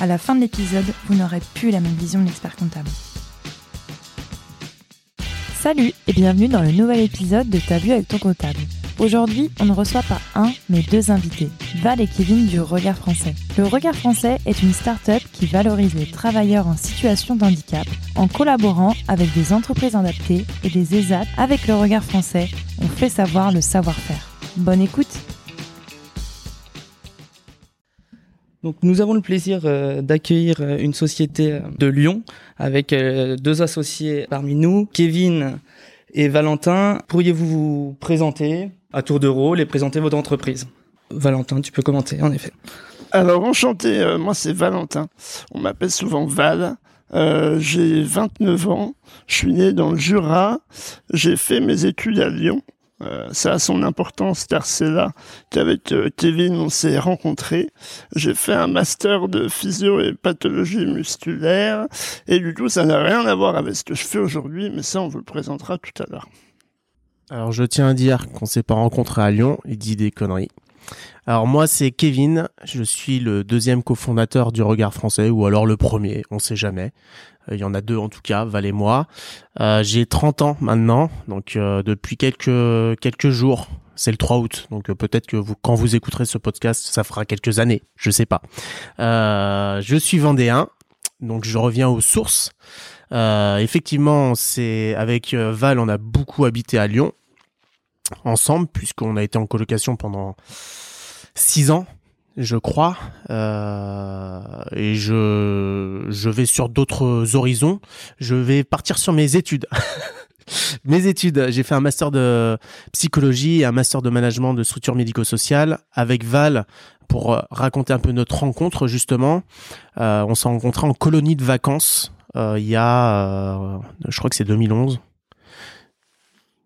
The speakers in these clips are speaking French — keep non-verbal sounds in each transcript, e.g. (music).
à la fin de l'épisode, vous n'aurez plus la même vision de l'expert comptable. Salut et bienvenue dans le nouvel épisode de Ta vue avec ton comptable. Aujourd'hui, on ne reçoit pas un, mais deux invités, Val et Kevin du Regard Français. Le Regard Français est une start-up qui valorise les travailleurs en situation de handicap en collaborant avec des entreprises adaptées et des ESAT. Avec le Regard Français, on fait savoir le savoir-faire. Bonne écoute Nous avons le plaisir euh, d'accueillir euh, une société euh, de Lyon avec deux associés parmi nous, Kevin et Valentin. Pourriez-vous vous présenter à tour de rôle et présenter votre entreprise? Valentin, tu peux commenter en effet. Alors enchanté, moi c'est Valentin. On m'appelle souvent Val. J'ai 29 ans. Je suis né dans le Jura. J'ai fait mes études à Lyon. Euh, ça a son importance car c'est là qu'avec euh, Kevin on s'est rencontrés. J'ai fait un master de physio et pathologie musculaire et du coup ça n'a rien à voir avec ce que je fais aujourd'hui mais ça on vous le présentera tout à l'heure. Alors je tiens à dire qu'on s'est pas rencontré à Lyon, il dit des conneries. Alors moi c'est Kevin, je suis le deuxième cofondateur du Regard Français ou alors le premier, on sait jamais. Euh, Il y en a deux en tout cas, Val et moi. Euh, J'ai 30 ans maintenant, donc euh, depuis quelques quelques jours. C'est le 3 août, donc peut-être que vous, quand vous écouterez ce podcast, ça fera quelques années, je sais pas. Euh, je suis vendéen, donc je reviens aux sources. Euh, effectivement, c'est avec Val, on a beaucoup habité à Lyon ensemble, puisqu'on a été en colocation pendant six ans, je crois, euh, et je je vais sur d'autres horizons. Je vais partir sur mes études. (laughs) mes études, j'ai fait un master de psychologie et un master de management de structure médico-sociale avec Val pour euh, raconter un peu notre rencontre justement. Euh, on s'est rencontrés en colonie de vacances euh, il y a, euh, je crois que c'est 2011,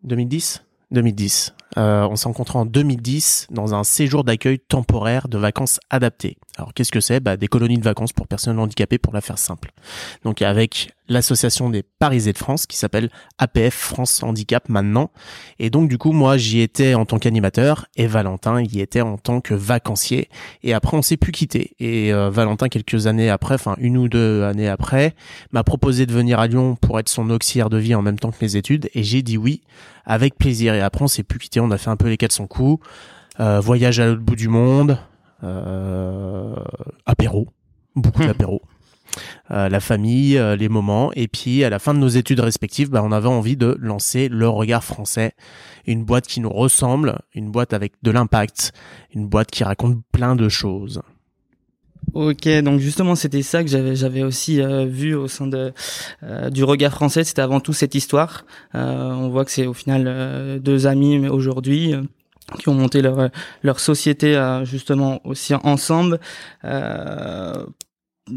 2010, 2010. Euh, on s'est rencontrés en 2010 dans un séjour d'accueil temporaire de vacances adaptées. Alors qu'est-ce que c'est? Bah, Des colonies de vacances pour personnes handicapées pour la faire simple. Donc avec l'association des Parisés de France qui s'appelle APF France Handicap maintenant. Et donc du coup moi j'y étais en tant qu'animateur et Valentin y était en tant que vacancier. Et après on s'est plus quitté. Et euh, Valentin quelques années après, enfin une ou deux années après, m'a proposé de venir à Lyon pour être son auxiliaire de vie en même temps que mes études. Et j'ai dit oui avec plaisir. Et après on s'est plus quitté, on a fait un peu les 400 coups. Euh, voyage à l'autre bout du monde, euh, apéro, beaucoup Hmm. d'apéro. Euh, la famille, euh, les moments, et puis à la fin de nos études respectives, bah, on avait envie de lancer le regard français, une boîte qui nous ressemble, une boîte avec de l'impact, une boîte qui raconte plein de choses. Ok, donc justement c'était ça que j'avais j'avais aussi euh, vu au sein de euh, du regard français. C'était avant tout cette histoire. Euh, on voit que c'est au final euh, deux amis aujourd'hui euh, qui ont monté leur leur société euh, justement aussi ensemble. Euh,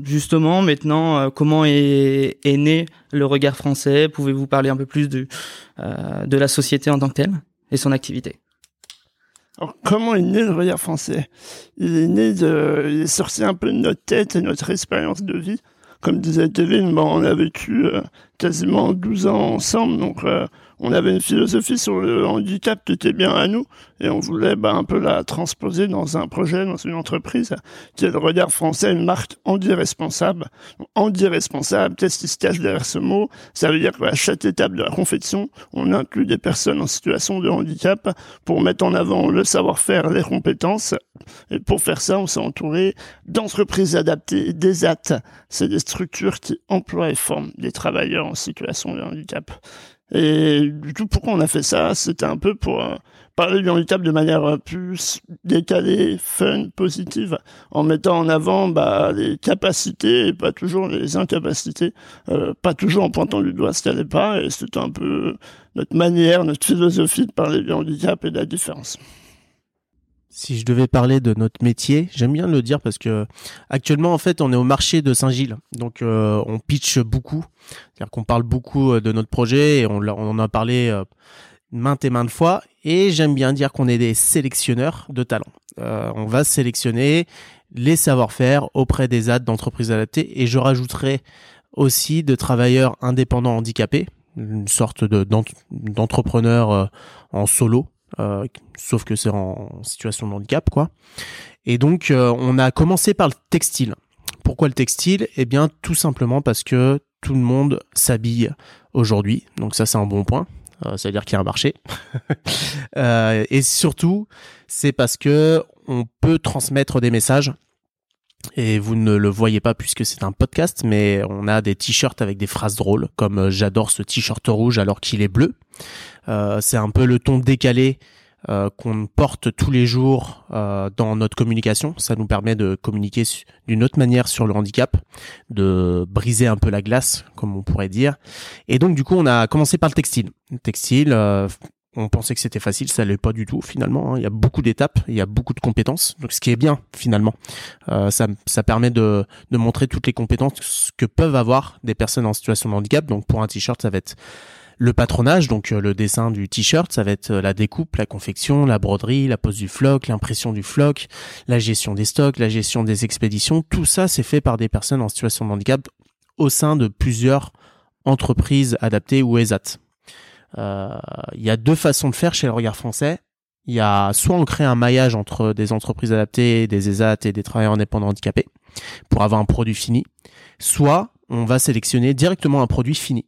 justement maintenant, euh, comment est est né le regard français? Pouvez-vous parler un peu plus de euh, de la société en tant que telle et son activité? Alors, comment est né le regard français? Il est né de, il est sorti un peu de notre tête et notre expérience de vie. Comme disait Kevin, bon, on a vécu euh, quasiment 12 ans ensemble, donc euh, on avait une philosophie sur le handicap qui était bien à nous, et on voulait bah, un peu la transposer dans un projet, dans une entreprise, qui le regard français, une marque handi-responsable. Donc, Handi-responsable, qu'est-ce qui se cache derrière ce mot? Ça veut dire qu'à chaque étape de la confection, on inclut des personnes en situation de handicap pour mettre en avant le savoir-faire, les compétences. Et pour faire ça, on s'est entouré d'entreprises adaptées, des AT. C'est des structures qui emploient et forment des travailleurs en situation de handicap. Et du coup, pourquoi on a fait ça? C'était un peu pour euh, parler du handicap de manière euh, plus décalée, fun, positive, en mettant en avant bah, les capacités et pas toujours les incapacités, euh, pas toujours en pointant du doigt ce qu'elle n'est pas. Et c'était un peu notre manière, notre philosophie de parler du handicap et de la différence. Si je devais parler de notre métier, j'aime bien le dire parce que actuellement en fait on est au marché de Saint-Gilles, donc euh, on pitch beaucoup, c'est-à-dire qu'on parle beaucoup de notre projet et on, en a parlé maintes et maintes fois. Et j'aime bien dire qu'on est des sélectionneurs de talents. on va sélectionner les savoir-faire auprès des aides d'entreprises adaptées et je rajouterai aussi de travailleurs indépendants handicapés, une sorte de d'entrepreneur euh, en solo, euh, sauf que c'est en situation de handicap quoi. Et donc euh, on a commencé par le textile. Pourquoi le textile? Eh bien tout simplement parce que tout le monde s'habille aujourd'hui, donc ça c'est un bon point. ça veut dire qu'il y a un marché. (laughs) et surtout, c'est parce que on peut transmettre des messages et vous ne le voyez pas puisque c'est un podcast, mais on a des t-shirts avec des phrases drôles, comme euh, j'adore ce t-shirt rouge alors qu'il est bleu. Euh, c'est un peu le ton décalé euh, qu'on porte tous les jours dans notre communication. Ça nous permet de communiquer d'une autre manière sur le handicap, de briser un peu la glace, comme on pourrait dire. Et donc du coup, on a commencé par le textile. Le textile, on pensait que c'était facile, ça l'est pas du tout finalement. Hein. Il y a beaucoup d'étapes, il y a beaucoup de compétences, donc ce qui est bien finalement. Euh, ça, permet de, de montrer toutes les compétences que peuvent avoir des personnes en situation de handicap. Donc pour un t-shirt, ça va être le patronage, donc euh, le dessin du t-shirt, ça va être euh, la découpe, la confection, la broderie, la pose du floc, l'impression du floc, la gestion des stocks, la gestion des expéditions. Tout ça, c'est fait par des personnes en situation de handicap au sein de plusieurs entreprises adaptées ou ESAT. Euh, il y a deux façons de faire chez le regard français. Il y a soit on crée un maillage entre des entreprises adaptées, des ESAT et des travailleurs indépendants handicapés pour avoir un produit fini, soit on va sélectionner directement un produit fini.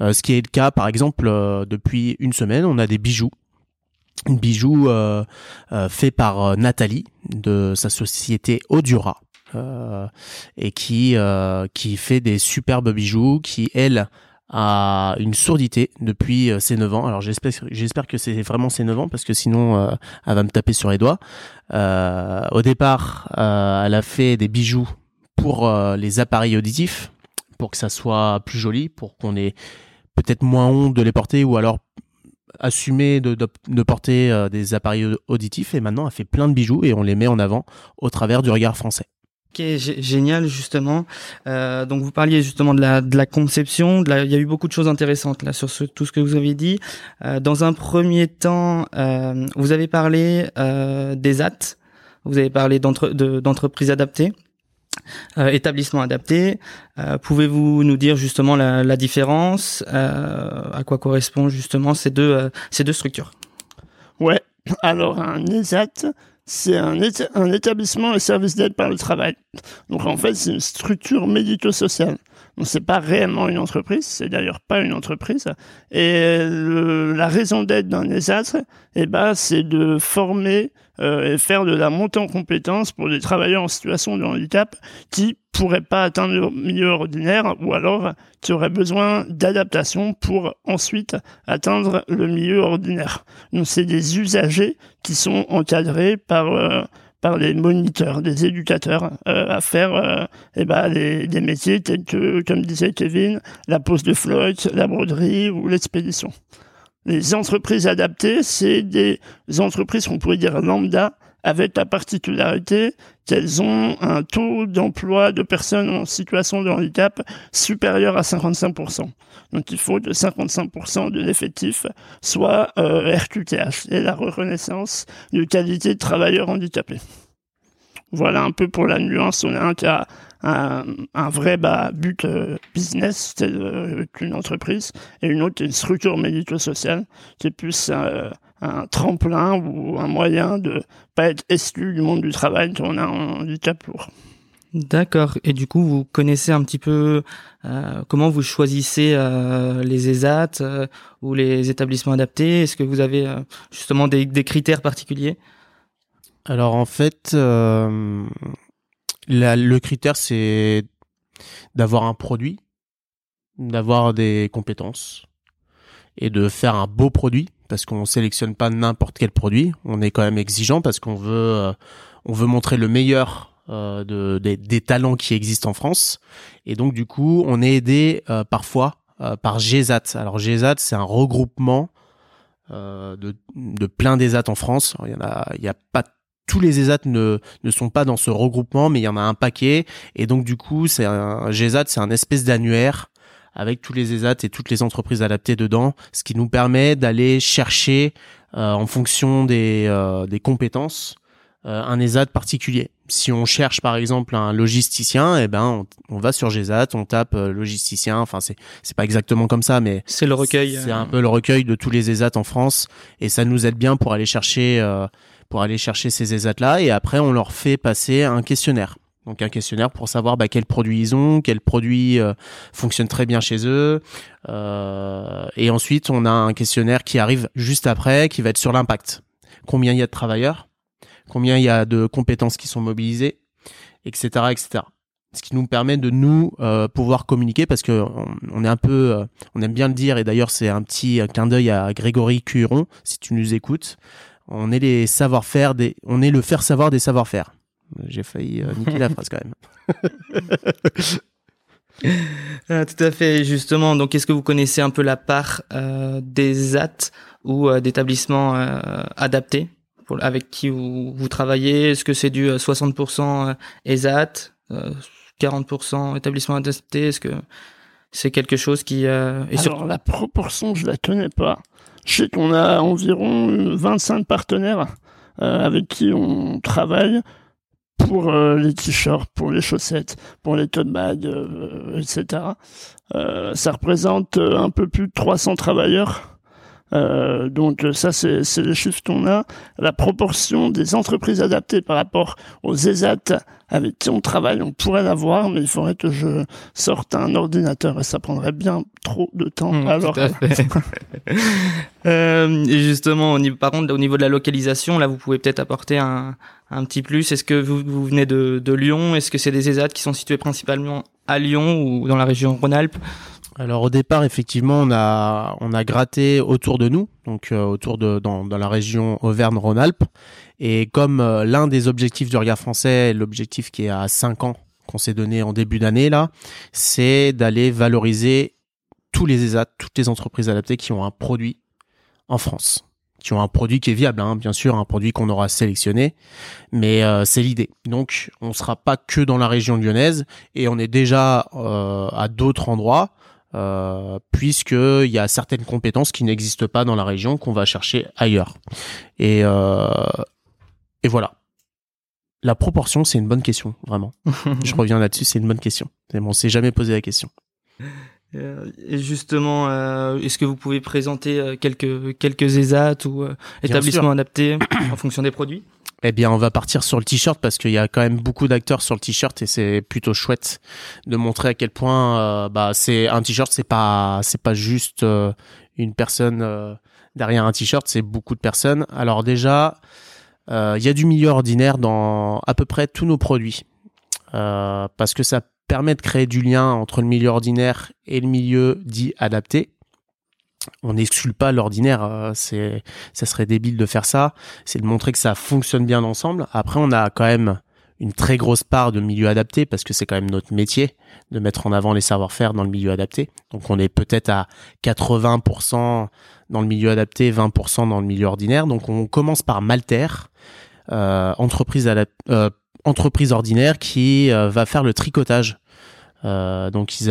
Euh, ce qui est le cas, par exemple, euh, depuis une semaine, on a des bijoux. Une bijou euh, fait par Nathalie de sa société Odura. et qui qui fait des superbes bijoux qui elle a une sourdité depuis euh, ses 9 ans. Alors j'espère que c'est vraiment ses 9 ans parce que sinon euh, elle va me taper sur les doigts. Euh, au départ, elle a fait des bijoux pour les appareils auditifs pour que ça soit plus joli, pour qu'on ait peut-être moins honte de les porter ou alors assumer de, de, de porter des appareils auditifs et maintenant elle fait plein de bijoux et on les met en avant au travers du regard français. Ok, génial justement. Euh, donc vous parliez justement de la, de conception. De il y a eu beaucoup de choses intéressantes là sur tout ce que vous avez dit. Euh, dans un premier temps, euh, vous avez parlé des AT, vous avez parlé d'entreprises adaptées, euh, établissements adaptés. Pouvez-vous nous dire justement la, la différence, à quoi correspondent justement ces deux ces deux structures? Ouais. Alors un ESAT, c'est un, un, établissement et service d'aide par le travail. Donc en fait, c'est une structure médico-sociale. C'est pas réellement une entreprise, c'est d'ailleurs pas une entreprise. Et la raison d'être d'un ESAT, eh ben, c'est de former euh, et faire de la montée en compétences pour des travailleurs en situation de handicap qui pourraient pas atteindre le milieu ordinaire ou alors qui auraient besoin d'adaptation pour ensuite atteindre le milieu ordinaire. Donc c'est des usagers qui sont encadrés par euh, par des moniteurs, des éducateurs euh, à faire euh, eh ben, des, métiers tels que, comme disait Kevin, la pose de flotte, la broderie ou l'expédition. Les entreprises adaptées, c'est des entreprises qu'on pourrait dire lambda, avec la particularité qu'elles ont un taux d'emploi de personnes en situation de handicap supérieur à 55%. Donc il faut que 55% de l'effectif soit euh, RQTH et la reconnaissance de qualité de travailleurs handicapés. Voilà un peu pour la nuance. On a un cas un, un vrai bah, but euh, business, euh, une entreprise, et une autre, une structure médico-sociale, qui plus euh, un tremplin ou un moyen de pas être exclu du monde du travail quand on a un handicap lourd. D'accord. Et du coup, vous connaissez un petit peu euh, comment vous choisissez euh, les ESAT euh, ou les établissements adaptés? Est-ce que vous avez justement des, des, critères particuliers? Alors en fait, le critère, c'est d'avoir un produit, d'avoir des compétences et de faire un beau produit parce qu'on sélectionne pas n'importe quel produit. On est quand même exigeant parce qu'on veut, euh, on veut montrer le meilleur euh, de, des, talents qui existent en France. Et donc du coup, on est aidé euh, parfois par GESAT. Alors GESAT, c'est un regroupement de, de plein d'ESAT en France. il y en a, il y a pas tous les ESAT ne, ne sont pas dans ce regroupement, mais il y en a un paquet. Et donc du coup, c'est un GESAT, c'est un espèce d'annuaire avec tous les ESAT et toutes les entreprises adaptées dedans, ce qui nous permet d'aller chercher euh, en fonction des, euh, des compétences euh, un ESAT particulier. Si on cherche par exemple un logisticien, eh ben on, va sur GESAT, on tape logisticien. Enfin c'est c'est pas exactement comme ça, mais c'est le recueil. C'est un peu le recueil de tous les ESAT en France et ça nous aide bien pour aller chercher pour aller chercher ces ESAT là et après on leur fait passer un questionnaire. Donc un questionnaire pour savoir bah, quels produits ils ont, quels produits euh, fonctionnent très bien chez eux. Euh, et ensuite, on a un questionnaire qui arrive juste après, qui va être sur l'impact. Combien il y a de travailleurs, combien il y a de compétences qui sont mobilisées, etc., etc. Ce qui nous permet de nous euh, pouvoir communiquer parce que on, est un peu, on aime bien le dire et d'ailleurs c'est un petit clin d'œil à Grégory Curon si tu nous écoutes. On est les savoir-faire des, on est le faire savoir des savoir-faire. J'ai failli euh, niquer la (laughs) phrase quand même. Ah, tout à fait, justement. Donc, est-ce que vous connaissez un peu la part euh, des AT ou euh, d'établissements adaptés pour, avec qui vous, vous travaillez? Est-ce que c'est du 60% ESAT, 40% établissements adaptés? Est-ce que c'est quelque chose qui... est Alors, la proportion, je la connais pas. Je sais qu'on a environ 25 partenaires avec qui on travaille pour euh, les t-shirts, pour les chaussettes, pour les tote bags, euh, etc. Euh, ça représente un peu plus de 300 travailleurs. Donc ça, c'est les chiffres qu'on a. La proportion des entreprises adaptées par rapport aux ESAT avec qui on travaille, on pourrait l'avoir, mais il faudrait que je sorte un ordinateur et ça prendrait bien trop de temps. Mmh, Alors, (laughs) euh, justement, par contre, au niveau de la localisation, là, vous pouvez peut-être apporter un, un petit plus. Est-ce que vous, vous venez de, de Lyon? Est-ce que c'est des ESAT qui sont situés principalement à Lyon ou dans la région Rhône-Alpes? Alors au départ, effectivement, on a on a gratté autour de nous, donc euh, autour de dans, dans la région Auvergne-Rhône-Alpes, et comme euh, l'un des objectifs du regard français, l'objectif qui est à 5 ans qu'on s'est donné en début d'année là, c'est d'aller valoriser tous les ESAT, toutes les entreprises adaptées qui ont un produit en France, qui ont un produit qui est viable, hein, bien sûr, un produit qu'on aura sélectionné, mais euh, c'est l'idée. Donc, on sera pas que dans la région lyonnaise et on est déjà euh, à d'autres endroits. Euh, puisqu'il y a certaines compétences qui n'existent pas dans la région qu'on va chercher ailleurs. Et, euh, et voilà. La proportion, c'est une bonne question, vraiment. (laughs) Je reviens là-dessus, c'est une bonne question. Mais on s'est jamais posé la question. Euh, et justement, euh, est-ce que vous pouvez présenter euh, quelques quelques ESAT ou établissements adaptés en fonction des produits? Eh bien, on va partir sur le t-shirt parce qu'il y a quand même beaucoup d'acteurs sur le t-shirt et c'est plutôt chouette de montrer à quel point bah c'est un t-shirt, c'est pas c'est pas juste une personne derrière un t-shirt, c'est beaucoup de personnes. Alors déjà, euh, il y a du milieu ordinaire dans à peu près tous nos produits. Euh, parce que ça permet de créer du lien entre le milieu ordinaire et le milieu dit adapté. On n'exclut pas l'ordinaire, euh, c'est, ça serait débile de faire ça. C'est de montrer que ça fonctionne bien ensemble. Après, on a quand même une très grosse part de milieu adapté parce que c'est quand même notre métier de mettre en avant les savoir-faire dans le milieu adapté. Donc on est peut-être à 80% dans le milieu adapté, 20% dans le milieu ordinaire. Donc on commence par Malter, euh, entreprise, euh, entreprise ordinaire qui va faire le tricotage. donc ils,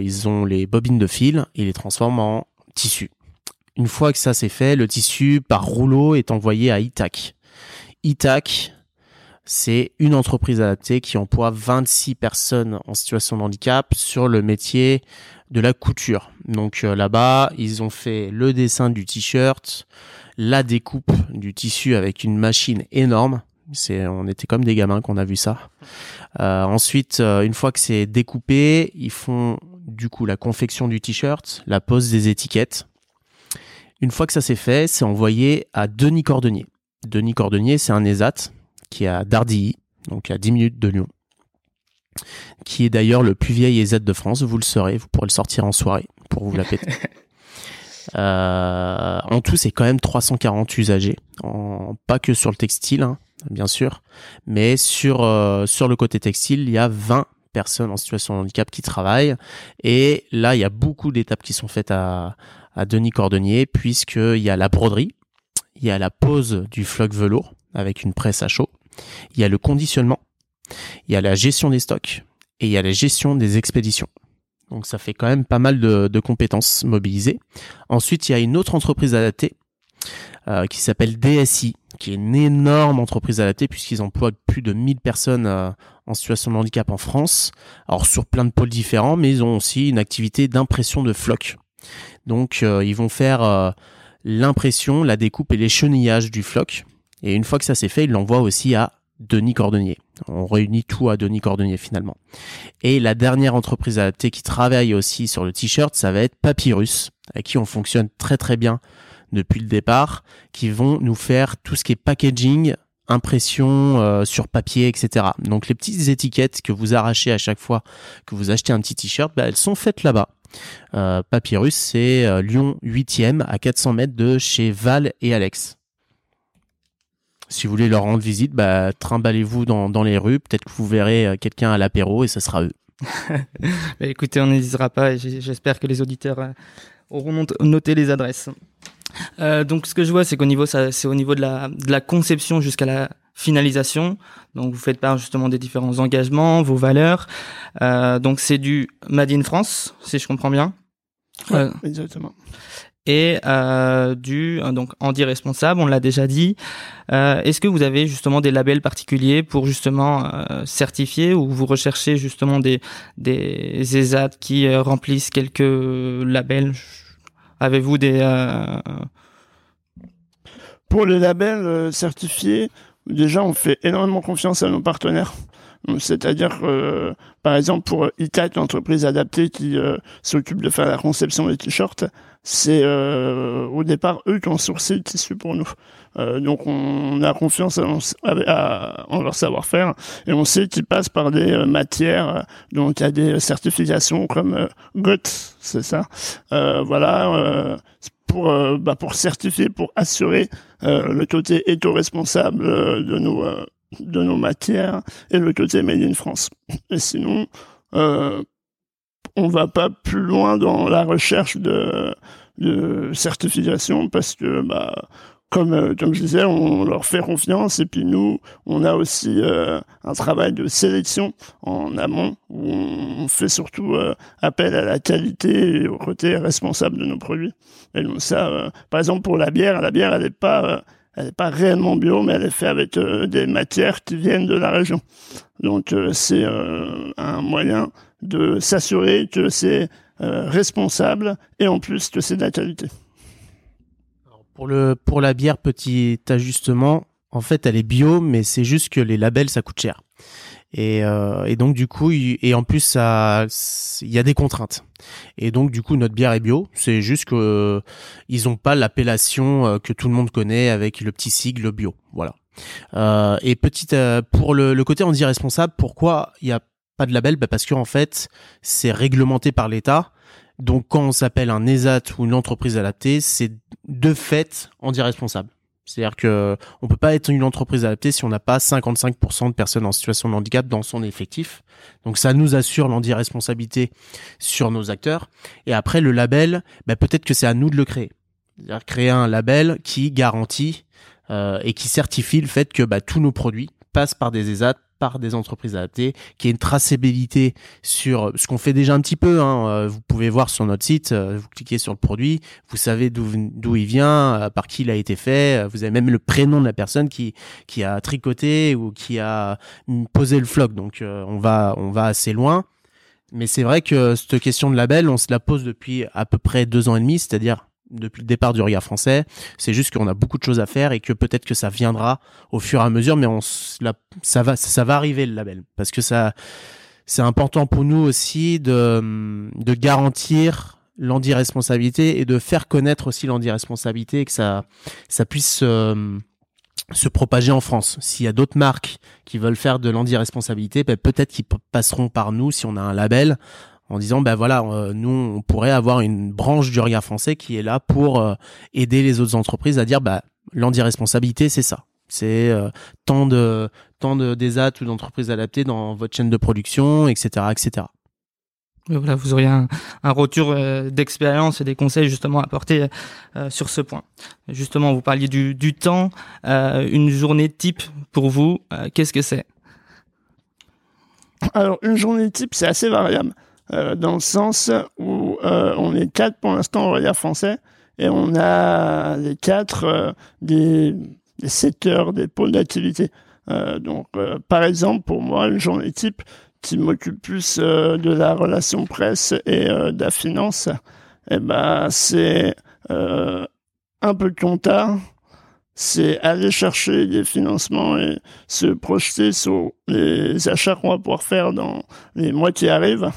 ils ont les bobines de fil et les transforment en tissu. Une fois que ça c'est fait, le tissu par rouleau est envoyé à Itac. Itac, c'est une entreprise adaptée qui emploie 26 personnes en situation de handicap sur le métier de la couture. Donc là-bas, ils ont fait le dessin du t-shirt, la découpe du tissu avec une machine énorme. On était comme des gamins qu'on a vu ça. Euh, ensuite, euh, une fois que c'est découpé, ils font du coup la confection du t-shirt, la pose des étiquettes. Une fois que ça c'est fait, c'est envoyé à Denis Cordonnier. Denis Cordonnier, c'est un ESAT qui est à Dardilly, donc à 10 minutes de Lyon, qui est d'ailleurs le plus vieil ESAT de France. Vous le saurez, vous pourrez le sortir en soirée pour vous la péter. (laughs) Euh, en tout, c'est quand même 340 usagers, en, pas que sur le textile, hein, bien sûr, mais sur euh, sur le côté textile, il y a 20 personnes en situation de handicap qui travaillent. Et là, il y a beaucoup d'étapes qui sont faites à, Denis Cordonnier, puisqu'il y a la broderie, il y a la pose du floc velours avec une presse à chaud. il y a le conditionnement, il y a la gestion des stocks et il y a la gestion des expéditions. Donc ça fait quand même pas mal de, de compétences mobilisées. Ensuite, il y a une autre entreprise adaptée euh, qui s'appelle DSI, qui est une énorme entreprise adaptée puisqu'ils emploient plus de 1000 personnes euh, en situation de handicap en France. Alors sur plein de pôles différents, mais ils ont aussi une activité d'impression de flocs. Donc euh, ils vont faire l'impression, la découpe et l'échenillage du floc. Et une fois que ça c'est fait, ils l'envoient aussi à Denis Cordonnier. On réunit tout à Denis Cordonnier finalement. Et la dernière entreprise adaptée qui travaille aussi sur le t-shirt, ça va être Papyrus, avec qui on fonctionne très très bien depuis le départ, qui vont nous faire tout ce qui est packaging, impression euh, sur papier, etc. Donc les petites étiquettes que vous arrachez à chaque fois que vous achetez un petit t-shirt, bah, elles sont faites là-bas. Euh, Papyrus, c'est euh, Lyon 8e à 400 mètres de chez Val et Alex. Si vous voulez leur rendre visite, bah, trimballez-vous dans, les rues. Peut-être que vous verrez quelqu'un à l'apéro et ce sera eux. (laughs) bah, écoutez, on n'hésitera pas et j'espère que les auditeurs auront noté les adresses. Euh, donc ce que je vois, c'est qu'au niveau, c'est au niveau de la, de la conception jusqu'à la finalisation. Donc vous faites part justement des différents engagements, vos valeurs. Euh, donc c'est du Made in France, si je comprends bien. Euh, exactement. Et euh, du donc Andy responsable, on l'a déjà dit. Euh, Est-ce que vous avez justement des labels particuliers pour justement euh, certifier ou vous recherchez justement des des ESAT qui remplissent quelques labels Avez-vous des... Euh, Pour les labels euh, certifiés, déjà on fait énormément confiance à nos partenaires. C'est-à-dire, euh, par exemple, pour ITAC, l'entreprise adaptée qui s'occupe de faire la conception des t-shirts, c'est au départ eux qui ont sourcé le tissu pour nous. donc on a confiance en, leur savoir-faire et on sait qu'ils passent par des matières, donc il y a des certifications comme GOTS, c'est ça. Euh, voilà, euh, pour euh, bah, pour certifier, pour assurer le côté éco-responsable de nos de nos matières et le côté made in France. Et sinon, on va pas plus loin dans la recherche de de certification parce que bah comme, euh, comme je disais, on leur fait confiance et puis nous, on a aussi euh, un travail de sélection en amont où on fait surtout euh, appel à la qualité et au côté responsable de nos produits. Et donc ça, par exemple pour la bière, la bière elle n'est pas elle n'est pas réellement bio, mais elle est faite avec des matières qui viennent de la région. Donc c'est un moyen de s'assurer que c'est responsable et en plus que c'est de qualité. Pour le pour la bière, petit ajustement. En fait, elle est bio, mais c'est juste que les labels ça coûte cher. Et, euh, et donc du coup, et en plus ça, il y a des contraintes. Et donc du coup, notre bière est bio. C'est juste que euh, ils ont pas l'appellation euh, que tout le monde connaît avec le petit sigle bio. Voilà. Euh, et petite pour le, le côté on dit responsable, pourquoi il y a pas de label? Bah Parce qu'en fait, c'est réglementé par l'État donc quand on s'appelle un ESAT ou une entreprise adaptée, c'est de fait on dit responsable. C'est-à-dire que on peut pas être une entreprise adaptée si on n'a pas 55% de personnes en situation de handicap dans son effectif. Donc ça nous assure l'anti-responsabilité sur nos acteurs. Et après le label, bah, peut-être que c'est à nous de le créer. C'est-à-dire créer un label qui garantit euh, et qui certifie le fait que bah, tous nos produits passent par des ESAT, par des entreprises adaptées, qui ait une traçabilité sur ce qu'on fait déjà un petit peu. Hein. Euh, vous pouvez voir sur notre site, euh, vous cliquez sur le produit, vous savez d'où il vient, euh, par qui il a été fait, vous avez même le prénom de la personne qui qui a tricoté ou qui a posé le floc. Donc on va on va assez loin. Mais c'est vrai que cette question de label, on se la pose depuis à peu près deux ans et demi, c'est-à-dire depuis le départ du regard français. C'est juste qu'on a beaucoup de choses à faire et que peut-être que ça viendra au fur et à mesure, mais on ça va ça va arriver le label parce que ça c'est important pour nous aussi de de garantir l'anti-responsabilité et de faire connaître aussi l'anti-responsabilité et que ça ça puisse euh, se propager en France. S'il y a d'autres marques qui veulent faire de l'anti-responsabilité, ben peut-être qu'ils passeront par nous si on a un label en disant ben voilà euh, nous on pourrait avoir une branche du regard français qui est là pour euh, aider les autres entreprises à dire bah l'andiresponsabilité c'est ça. C'est euh, tant de tant de ou d'entreprises adaptées dans votre chaîne de production etc etc Voilà, vous auriez un, un retour euh, d'expérience et des conseils justement à apporter euh, sur ce point. Justement, vous parliez du, du temps, euh, une journée type pour vous, euh, qu'est-ce que c'est? Alors, une journée type, c'est assez variable, euh, dans le sens où euh, on est quatre pour l'instant regard français, et on a les quatre euh, des, secteurs, des pôles d'activité. Donc, par exemple, pour moi, une journée type qui m'occupe plus de la relation presse et de la finance, eh ben, c'est un peu de compta, c'est aller chercher des financements et se projeter sur les achats qu'on va pouvoir faire dans les mois qui arrivent.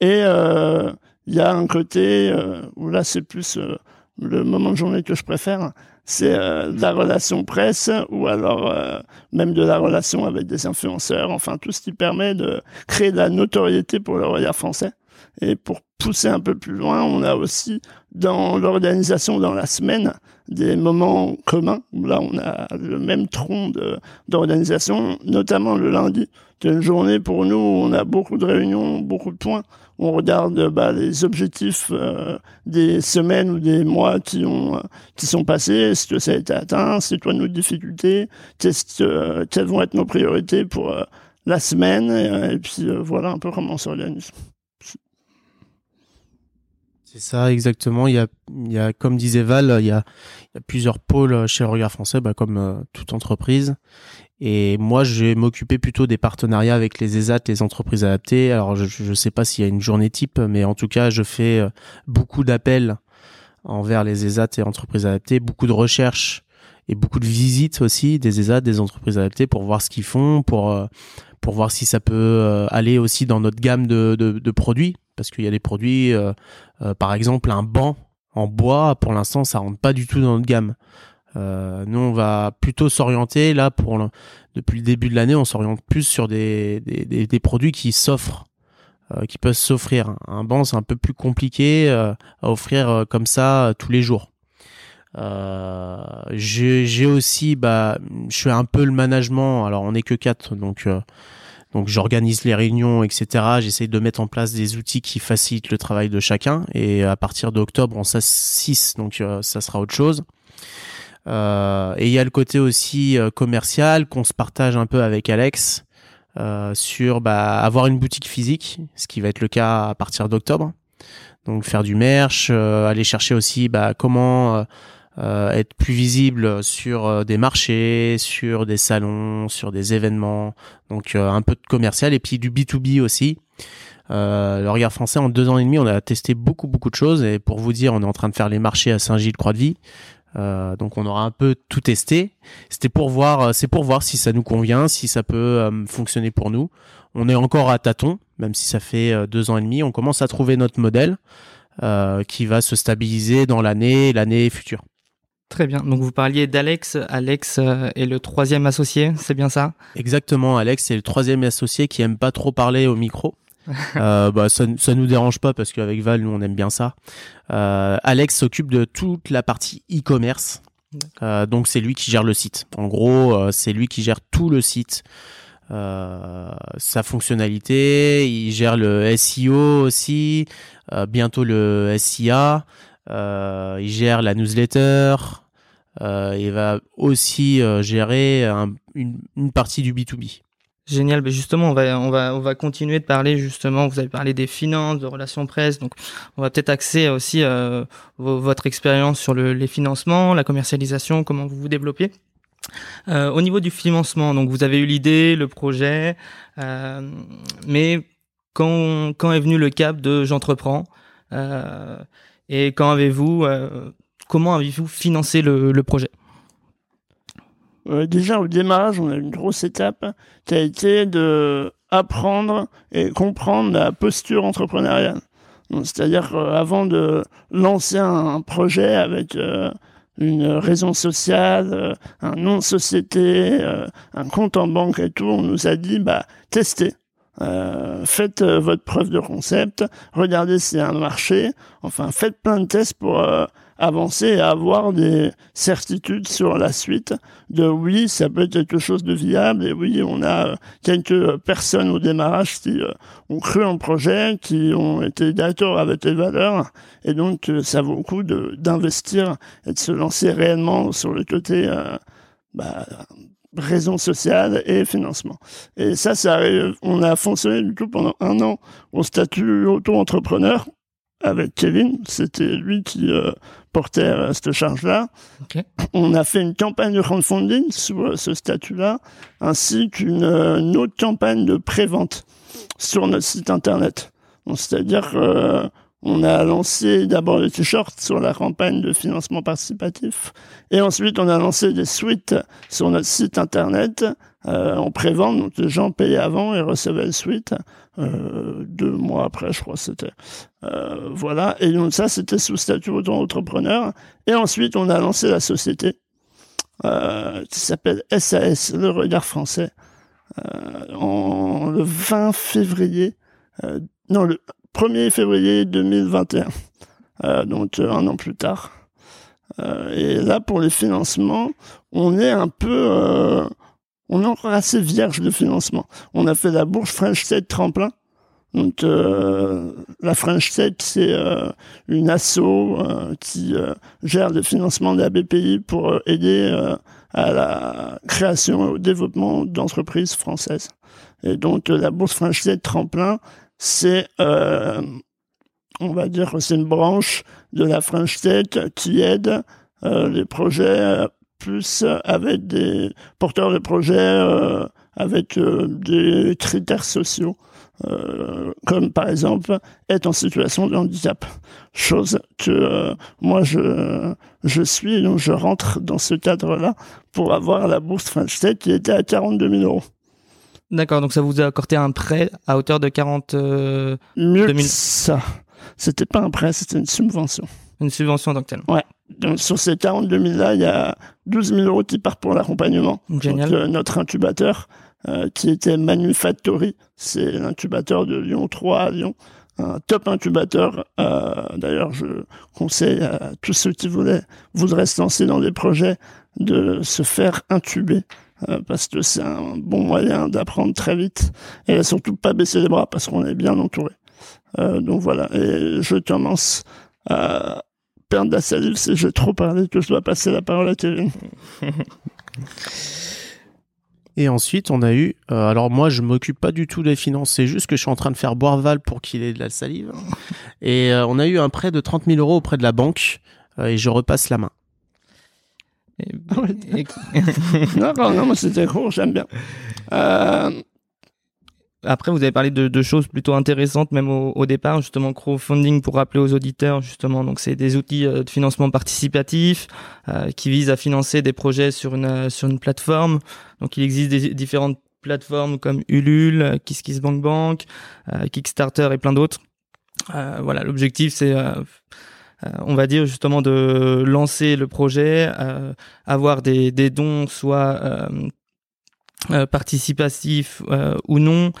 Et euh, il y a un côté euh, où là, c'est plus euh, le moment de journée que je préfère, c'est euh, la relation presse ou alors euh, même de la relation avec des influenceurs, enfin tout ce qui permet de créer de la notoriété pour le regard français. Et pour pousser un peu plus loin, on a aussi dans l'organisation dans la semaine des moments communs. Là, on a le même tronc d'organisation, notamment le lundi. C'est une journée pour nous où on a beaucoup de réunions, beaucoup de points. On regarde bah, les objectifs euh, des semaines ou des mois qui ont euh, qui sont passés. Est-ce que ça a été atteint? C'est quoi nos difficultés? Qu'est-ce que- euh, Quelles vont être nos priorités pour euh, la semaine? Et, et puis voilà un peu comment on s'organise. C'est ça, exactement. Il y a, il y a, comme disait Val, il y a, il y a plusieurs pôles chez le Regard Français, bah, comme euh, toute entreprise. Et moi, je vais m'occuper plutôt des partenariats avec les ESAT, les entreprises adaptées. Alors, je ne sais pas s'il y a une journée type, mais en tout cas, je fais euh, beaucoup d'appels envers les ESAT et entreprises adaptées, beaucoup de recherches et beaucoup de visites aussi des ESAT, des entreprises adaptées pour voir ce qu'ils font, pour euh, pour voir si ça peut euh, aller aussi dans notre gamme de, de, de produits, parce qu'il y a des produits, euh, euh, par exemple un banc en bois, pour l'instant ça rentre pas du tout dans notre gamme. Euh, nous on va plutôt s'orienter là pour depuis le début de l'année, on s'oriente plus sur des, des, produits qui s'offrent, qui peuvent s'offrir. Un banc c'est un peu plus compliqué à offrir comme ça tous les jours. J'ai aussi bah je fais un peu le management alors on est que quatre donc donc j'organise les réunions etc j'essaye de mettre en place des outils qui facilitent le travail de chacun. Et à partir d'octobre on s'assisse donc euh, ça sera autre chose. Euh, et il y a le côté aussi euh, commercial qu'on se partage un peu avec Alex euh, sur bah, avoir une boutique physique ce qui va être le cas à partir d'octobre. Donc faire du merch aller chercher aussi bah, comment euh, être plus visible sur euh, des marchés, sur des salons, sur des événements, donc euh, un peu de commercial et puis du B2B aussi. Euh, le regard français en deux ans et demi, on a testé beaucoup beaucoup de choses et pour vous dire, on est en train de faire les marchés à Saint-Gilles-Croix-de-Vie. Euh, donc on aura un peu tout testé. C'était pour voir, euh, c'est pour voir si ça nous convient, si ça peut euh, fonctionner pour nous. On est encore à tâtons, même si ça fait euh, deux ans et demi. On commence à trouver notre modèle qui va se stabiliser dans l'année, l'année future. Très bien. Donc vous parliez d'Alex. Alex euh, est le troisième associé, c'est bien ça? Exactement, Alex, c'est le troisième associé qui aime pas trop parler au micro. (laughs) euh, bah, ça, ça nous dérange pas parce qu'avec Val, nous, on aime bien ça. Euh, Alex s'occupe de toute la partie e-commerce. Euh, donc, c'est lui qui gère le site. En gros, c'est lui qui gère tout le site. Euh, sa fonctionnalité, il gère le SEO aussi, euh, bientôt le SIA, euh, il gère la newsletter, il va aussi euh, gérer un- une, une partie du B2B. Génial. Ben justement, on va on va on va continuer de parler justement. Vous avez parlé des finances, de relations presse, donc on va peut-être axer aussi euh, vo- votre expérience sur le, les financements, la commercialisation, comment vous vous développez. Euh, au niveau du financement, donc vous avez eu l'idée, le projet, euh, mais quand quand est venu le cap de j'entreprends euh, et quand avez-vous euh, comment avez-vous financé le, projet Euh, déjà au démarrage, on a une grosse étape qui a été de apprendre et comprendre la posture entrepreneuriale. C'est-à-dire qu'avant de lancer un projet avec euh, une raison sociale, euh, un nom de société, euh, un compte en banque et tout, on nous a dit bah testez. Euh, faites euh, votre preuve de concept, regardez s'il y a un marché, enfin faites plein de tests pour euh, avancer et avoir des certitudes sur la suite de oui, ça peut être quelque chose de viable et oui, on a quelques personnes au démarrage qui euh, ont cru en projet, qui ont été d'accord avec les valeurs et donc euh, ça vaut le coup d'investir et de se lancer réellement sur le côté euh, bah, raison sociale et financement. Et ça, ça on a fonctionné du coup pendant un an au statut auto-entrepreneur avec Kevin. C'était lui qui portait euh, cette charge-là. On a fait une campagne de crowdfunding sur euh, ce statut-là, ainsi qu'une autre campagne de pré-vente sur notre site internet. C'est-à-dire on a lancé d'abord les t-shirts sur la campagne de financement participatif et ensuite on a lancé des suites sur notre site internet euh, en pré-vente. Donc les gens payaient avant et recevaient le suite euh, deux mois après, je crois c'était. Euh, voilà. Et donc ça c'était sous statut auto-entrepreneur. Et ensuite on a lancé la société euh, qui s'appelle SAS, le regard français, euh, en le 20 février. Non, le 1er février 2021, euh, donc euh, un an plus tard. Euh, et là, pour les financements, on est un peu, on est encore assez vierge de financement. On a fait la bourse French Tech tremplin. Donc la French Tech, c'est une asso qui gère le financement de la BPI pour aider à la création et au développement d'entreprises françaises. Et donc la bourse French Tech tremplin, c'est, euh, on va dire, c'est une branche de la French Tech qui aide euh, les projets euh, plus avec des porteurs de projets avec des critères sociaux. comme par exemple être en situation de handicap, chose que moi je je suis donc je rentre dans ce cadre-là pour avoir la bourse French Tech qui était à 42 000 euros. D'accord, donc ça vous a accordé un prêt à hauteur de 40 euh, Mieux 2000... ça. C'était pas un prêt, c'était une subvention. Une subvention en tant que telle. Ouais. Donc sur ces 42 000 là, il y a 12 000 euros qui partent pour l'accompagnement. Génial. Donc, euh, notre incubateur, euh, qui était Manufactory, c'est l'incubateur de Lyon 3 à Lyon, un top incubateur. Euh, D'ailleurs, je conseille à tous ceux qui voulaient, voudraient se lancer dans des projets de se faire intuber parce que c'est un bon moyen d'apprendre très vite et surtout pas baisser les bras parce qu'on est bien entouré. Euh, donc voilà, et je commence à perdre la salive si j'ai trop parlé que je dois passer la parole à Kevin. (laughs) Et ensuite, on a eu. Euh, alors moi, je m'occupe pas du tout des finances. C'est juste que je suis en train de faire boire Val pour qu'il ait de la salive. Et euh, on a eu un prêt de 30 000 euros auprès de la banque. Euh, et je repasse la main. (laughs) (laughs) non, non, moi c'était court, j'aime bien. Euh... Après, vous avez parlé de, de, choses plutôt intéressantes, même au, au, départ, justement, crowdfunding pour rappeler aux auditeurs, justement, donc c'est des outils euh, de financement participatif euh, qui visent à financer des projets sur une euh, sur une plateforme. Donc, il existe des différentes plateformes comme Ulule, KissKissBankBank, euh, Kickstarter et plein d'autres. Euh, voilà, l'objectif c'est euh, on va dire justement de lancer le projet, euh, avoir des, dons soit euh, euh, participatifs ou non,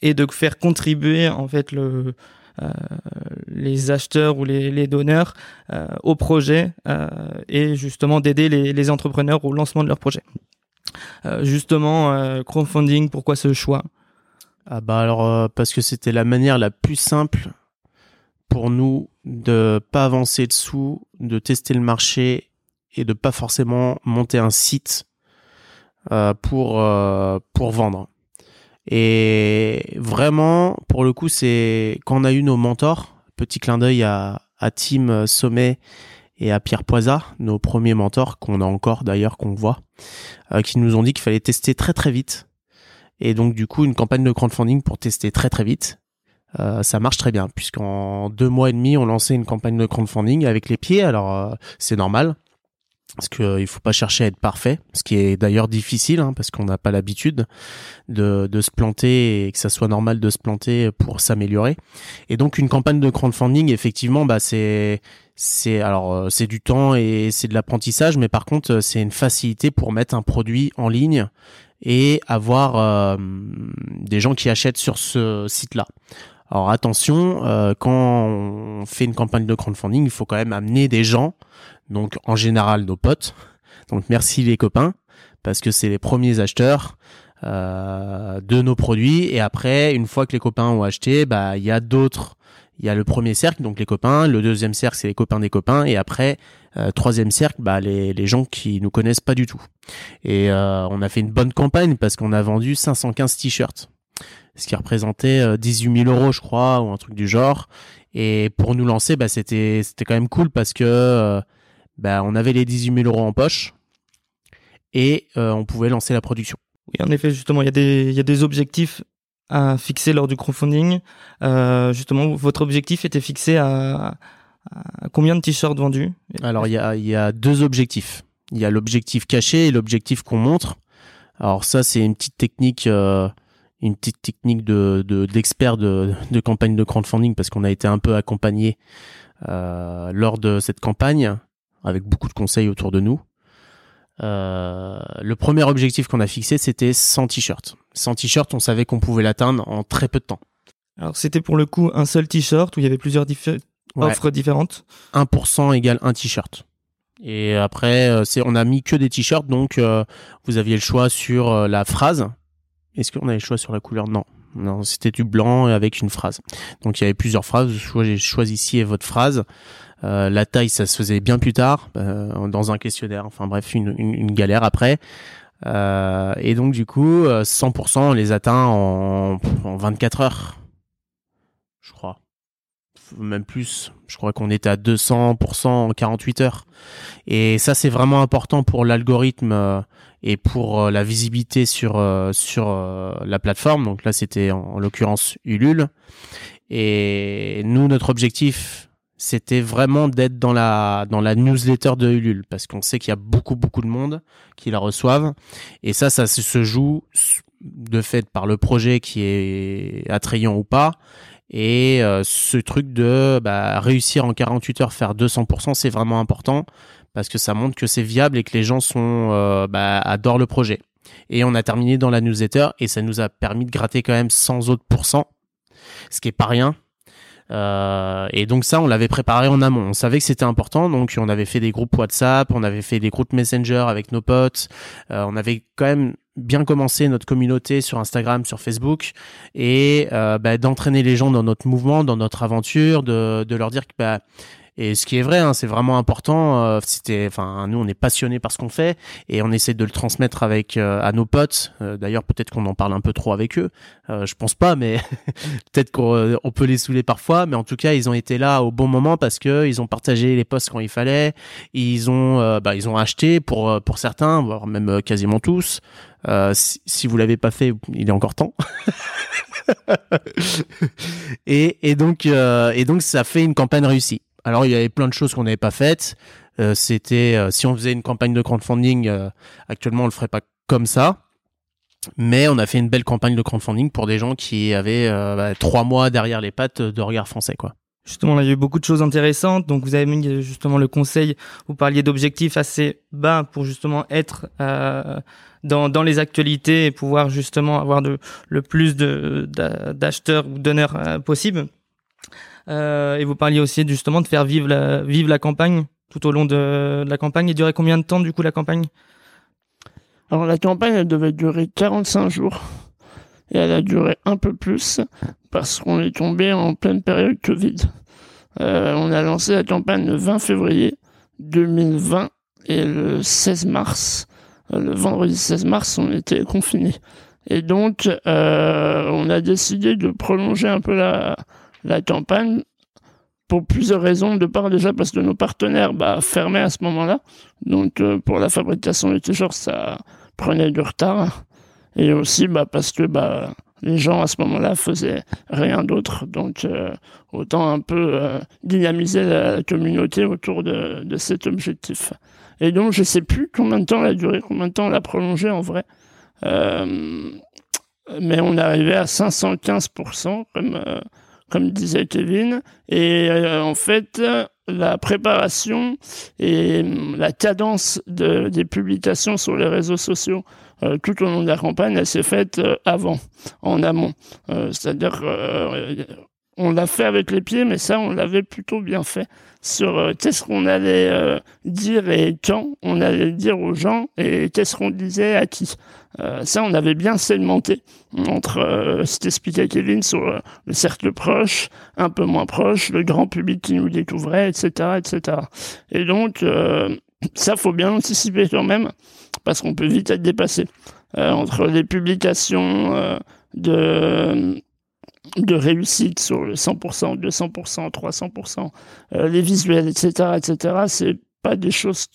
et de faire contribuer en fait le les acheteurs ou les, les donneurs au projet et justement d'aider les, les, entrepreneurs au lancement de leur projet. justement, crowdfunding, pourquoi ce choix? Ah bah alors parce que c'était la manière la plus simple pour nous de pas avancer dessous, de tester le marché et de pas forcément monter un site euh, pour euh, pour vendre. Et vraiment, pour le coup, c'est quand a eu nos mentors, petit clin d'œil à, Tim Sommet et à Pierre Poisa, nos premiers mentors qu'on a encore d'ailleurs qu'on voit, euh, qui nous ont dit qu'il fallait tester très très vite. Et donc du coup, une campagne de crowdfunding pour tester très très vite. Euh, ça marche très bien puisqu'en deux mois et demi on lançait une campagne de crowdfunding avec les pieds. Alors euh, c'est normal parce qu'il euh, il faut pas chercher à être parfait ce qui est d'ailleurs difficile hein, parce qu'on n'a pas l'habitude de, de se planter et que ça soit normal de se planter pour s'améliorer. Et donc une campagne de crowdfunding effectivement bah c'est c'est alors c'est du temps et c'est de l'apprentissage mais par contre c'est une facilité pour mettre un produit en ligne et avoir euh, des gens qui achètent sur ce site là alors attention, euh, quand on fait une campagne de crowdfunding, il faut quand même amener des gens, donc en général nos potes. Donc merci les copains, parce que c'est les premiers acheteurs euh, de nos produits. Et après, une fois que les copains ont acheté, bah il y a d'autres. Il y a le premier cercle, donc les copains. Le deuxième cercle, c'est les copains des copains. Et après, euh, troisième cercle, bah les, les gens qui nous connaissent pas du tout. Et euh, on a fait une bonne campagne parce qu'on a vendu 515 t-shirts, ce qui représentait 18 000 euros, je crois, ou un truc du genre. Et pour nous lancer, bah c'était c'était quand même cool parce que bah on avait les 18 000 euros en poche et on pouvait lancer la production. Oui, en effet, justement, il y a des, il y a des objectifs à fixer lors du crowdfunding. Euh, justement, votre objectif était fixé à, à combien de t-shirts vendus? Alors, il y a, il y a deux objectifs. Il y a l'objectif caché et l'objectif qu'on montre. Alors ça, c'est une petite technique, euh, une petite technique de d'expert de, de, campagne de crowdfunding parce qu'on a été un peu accompagné euh, lors de cette campagne avec beaucoup de conseils autour de nous. Euh, le premier objectif qu'on a fixé, c'était 100 t-shirts. 100 t-shirts, on savait qu'on pouvait l'atteindre en très peu de temps. Alors c'était pour le coup un seul t-shirt où il y avait plusieurs offres différentes? 1% égale un t-shirt. Et après, euh, c'est on a mis que des t-shirts, donc euh, vous aviez le choix sur la phrase. Est-ce qu'on avait le choix sur la couleur? Non. Non, c'était du blanc avec une phrase. Donc il y avait plusieurs phrases. Vous choisissiez votre phrase. Euh, la taille, ça se faisait bien plus tard, euh, dans un questionnaire. Enfin bref, une, une, galère après. Euh, et donc du coup, 100% on les atteint en, en 24 heures, je crois. Même plus. Je crois qu'on était à 200% en 48 heures. Et ça, c'est vraiment important pour l'algorithme et pour la visibilité sur sur la plateforme. Donc là, c'était en, en l'occurrence Ulule. Et nous, notre objectif c'était vraiment d'être dans la dans la newsletter de Ulule parce qu'on sait qu'il y a beaucoup beaucoup de monde qui la reçoivent et ça ça se joue de fait par le projet qui est attrayant ou pas et euh, ce truc de bah, réussir en 48 heures faire 200% c'est vraiment important parce que ça montre que c'est viable et que les gens sont euh, bah, adorent le projet et on a terminé dans la newsletter et ça nous a permis de gratter quand même 100 autres pourcents ce qui est pas rien euh, et donc ça, on l'avait préparé en amont. On savait que c'était important, donc on avait fait des groupes WhatsApp, on avait fait des groupes Messenger avec nos potes. On avait quand même bien commencé notre communauté sur Instagram, sur Facebook, et euh, bah, d'entraîner les gens dans notre mouvement, dans notre aventure, de, de leur dire que bah, et ce qui est vrai, hein, c'est vraiment important. Euh, c'était, enfin, nous, on est passionnés par ce qu'on fait et on essaie de le transmettre avec euh, à nos potes. Euh, d'ailleurs, peut-être qu'on en parle un peu trop avec eux. je pense pas, mais (laughs) peut-être qu'on peut les saouler parfois. Mais en tout cas, ils ont été là au bon moment parce que ils ont partagé les posts quand il fallait. Ils ont, bah, ils ont acheté pour pour certains, voire même quasiment tous. si, si vous l'avez pas fait, il est encore temps. (laughs) et, et donc et donc ça fait une campagne réussie. Alors il y avait plein de choses qu'on n'avait pas faites. Euh, c'était euh, si on faisait une campagne de crowdfunding, euh, actuellement on le ferait pas comme ça. Mais on a fait une belle campagne de crowdfunding pour des gens qui avaient bah, trois mois derrière les pattes de regard français, quoi. Justement, là, il y a eu beaucoup de choses intéressantes. Donc, vous avez mis justement le conseil. Vous parliez d'objectifs assez bas pour justement être dans, les actualités et pouvoir justement avoir le plus d'acheteurs ou donneurs possible. Euh, et vous parliez aussi justement de faire vivre la, campagne tout au long de, la campagne. Et durait combien de temps du coup la campagne? Alors la campagne elle devait durer 45 jours et elle a duré un peu plus parce qu'on est tombé en pleine période Covid. Euh, on a lancé la campagne le 20 février 2020 et le 16 mars, euh, le vendredi 16 mars, on était confinés. Et donc, on a décidé de prolonger un peu la, la campagne pour plusieurs raisons. De part déjà parce que nos partenaires bah, fermaient à ce moment-là. Donc euh, pour la fabrication des t-shirts, ça prenait du retard. Et aussi bah, parce que bah, les gens à ce moment-là faisaient rien d'autre. Donc euh, autant un peu euh, dynamiser la, communauté autour de, de, cet objectif. Et donc je sais plus combien de temps la durée, combien de temps l'a prolongé en vrai. mais on arrivé à 515% comme comme disait Kevin. Et euh, en fait, la préparation et hum, la cadence de, des publications sur les réseaux sociaux euh, tout au long de la campagne, elle s'est faite euh, avant, en amont. C'est-à-dire on l'a fait avec les pieds, mais ça, on l'avait plutôt bien fait. Sur euh, qu'est-ce qu'on allait euh, dire et quand on allait dire aux gens et qu'est-ce qu'on disait à qui. Euh, ça, on avait bien segmenté entre ce qu'expliquait Kevin sur le cercle proche, un peu moins proche, le grand public qui nous découvrait, etc., etc. Et donc, ça, faut bien anticiper quand même, parce qu'on peut vite être dépassé. entre les publications de de réussite sur le 100%, 200%, 300%, euh, les visuels, etc., etc., c'est pas des choses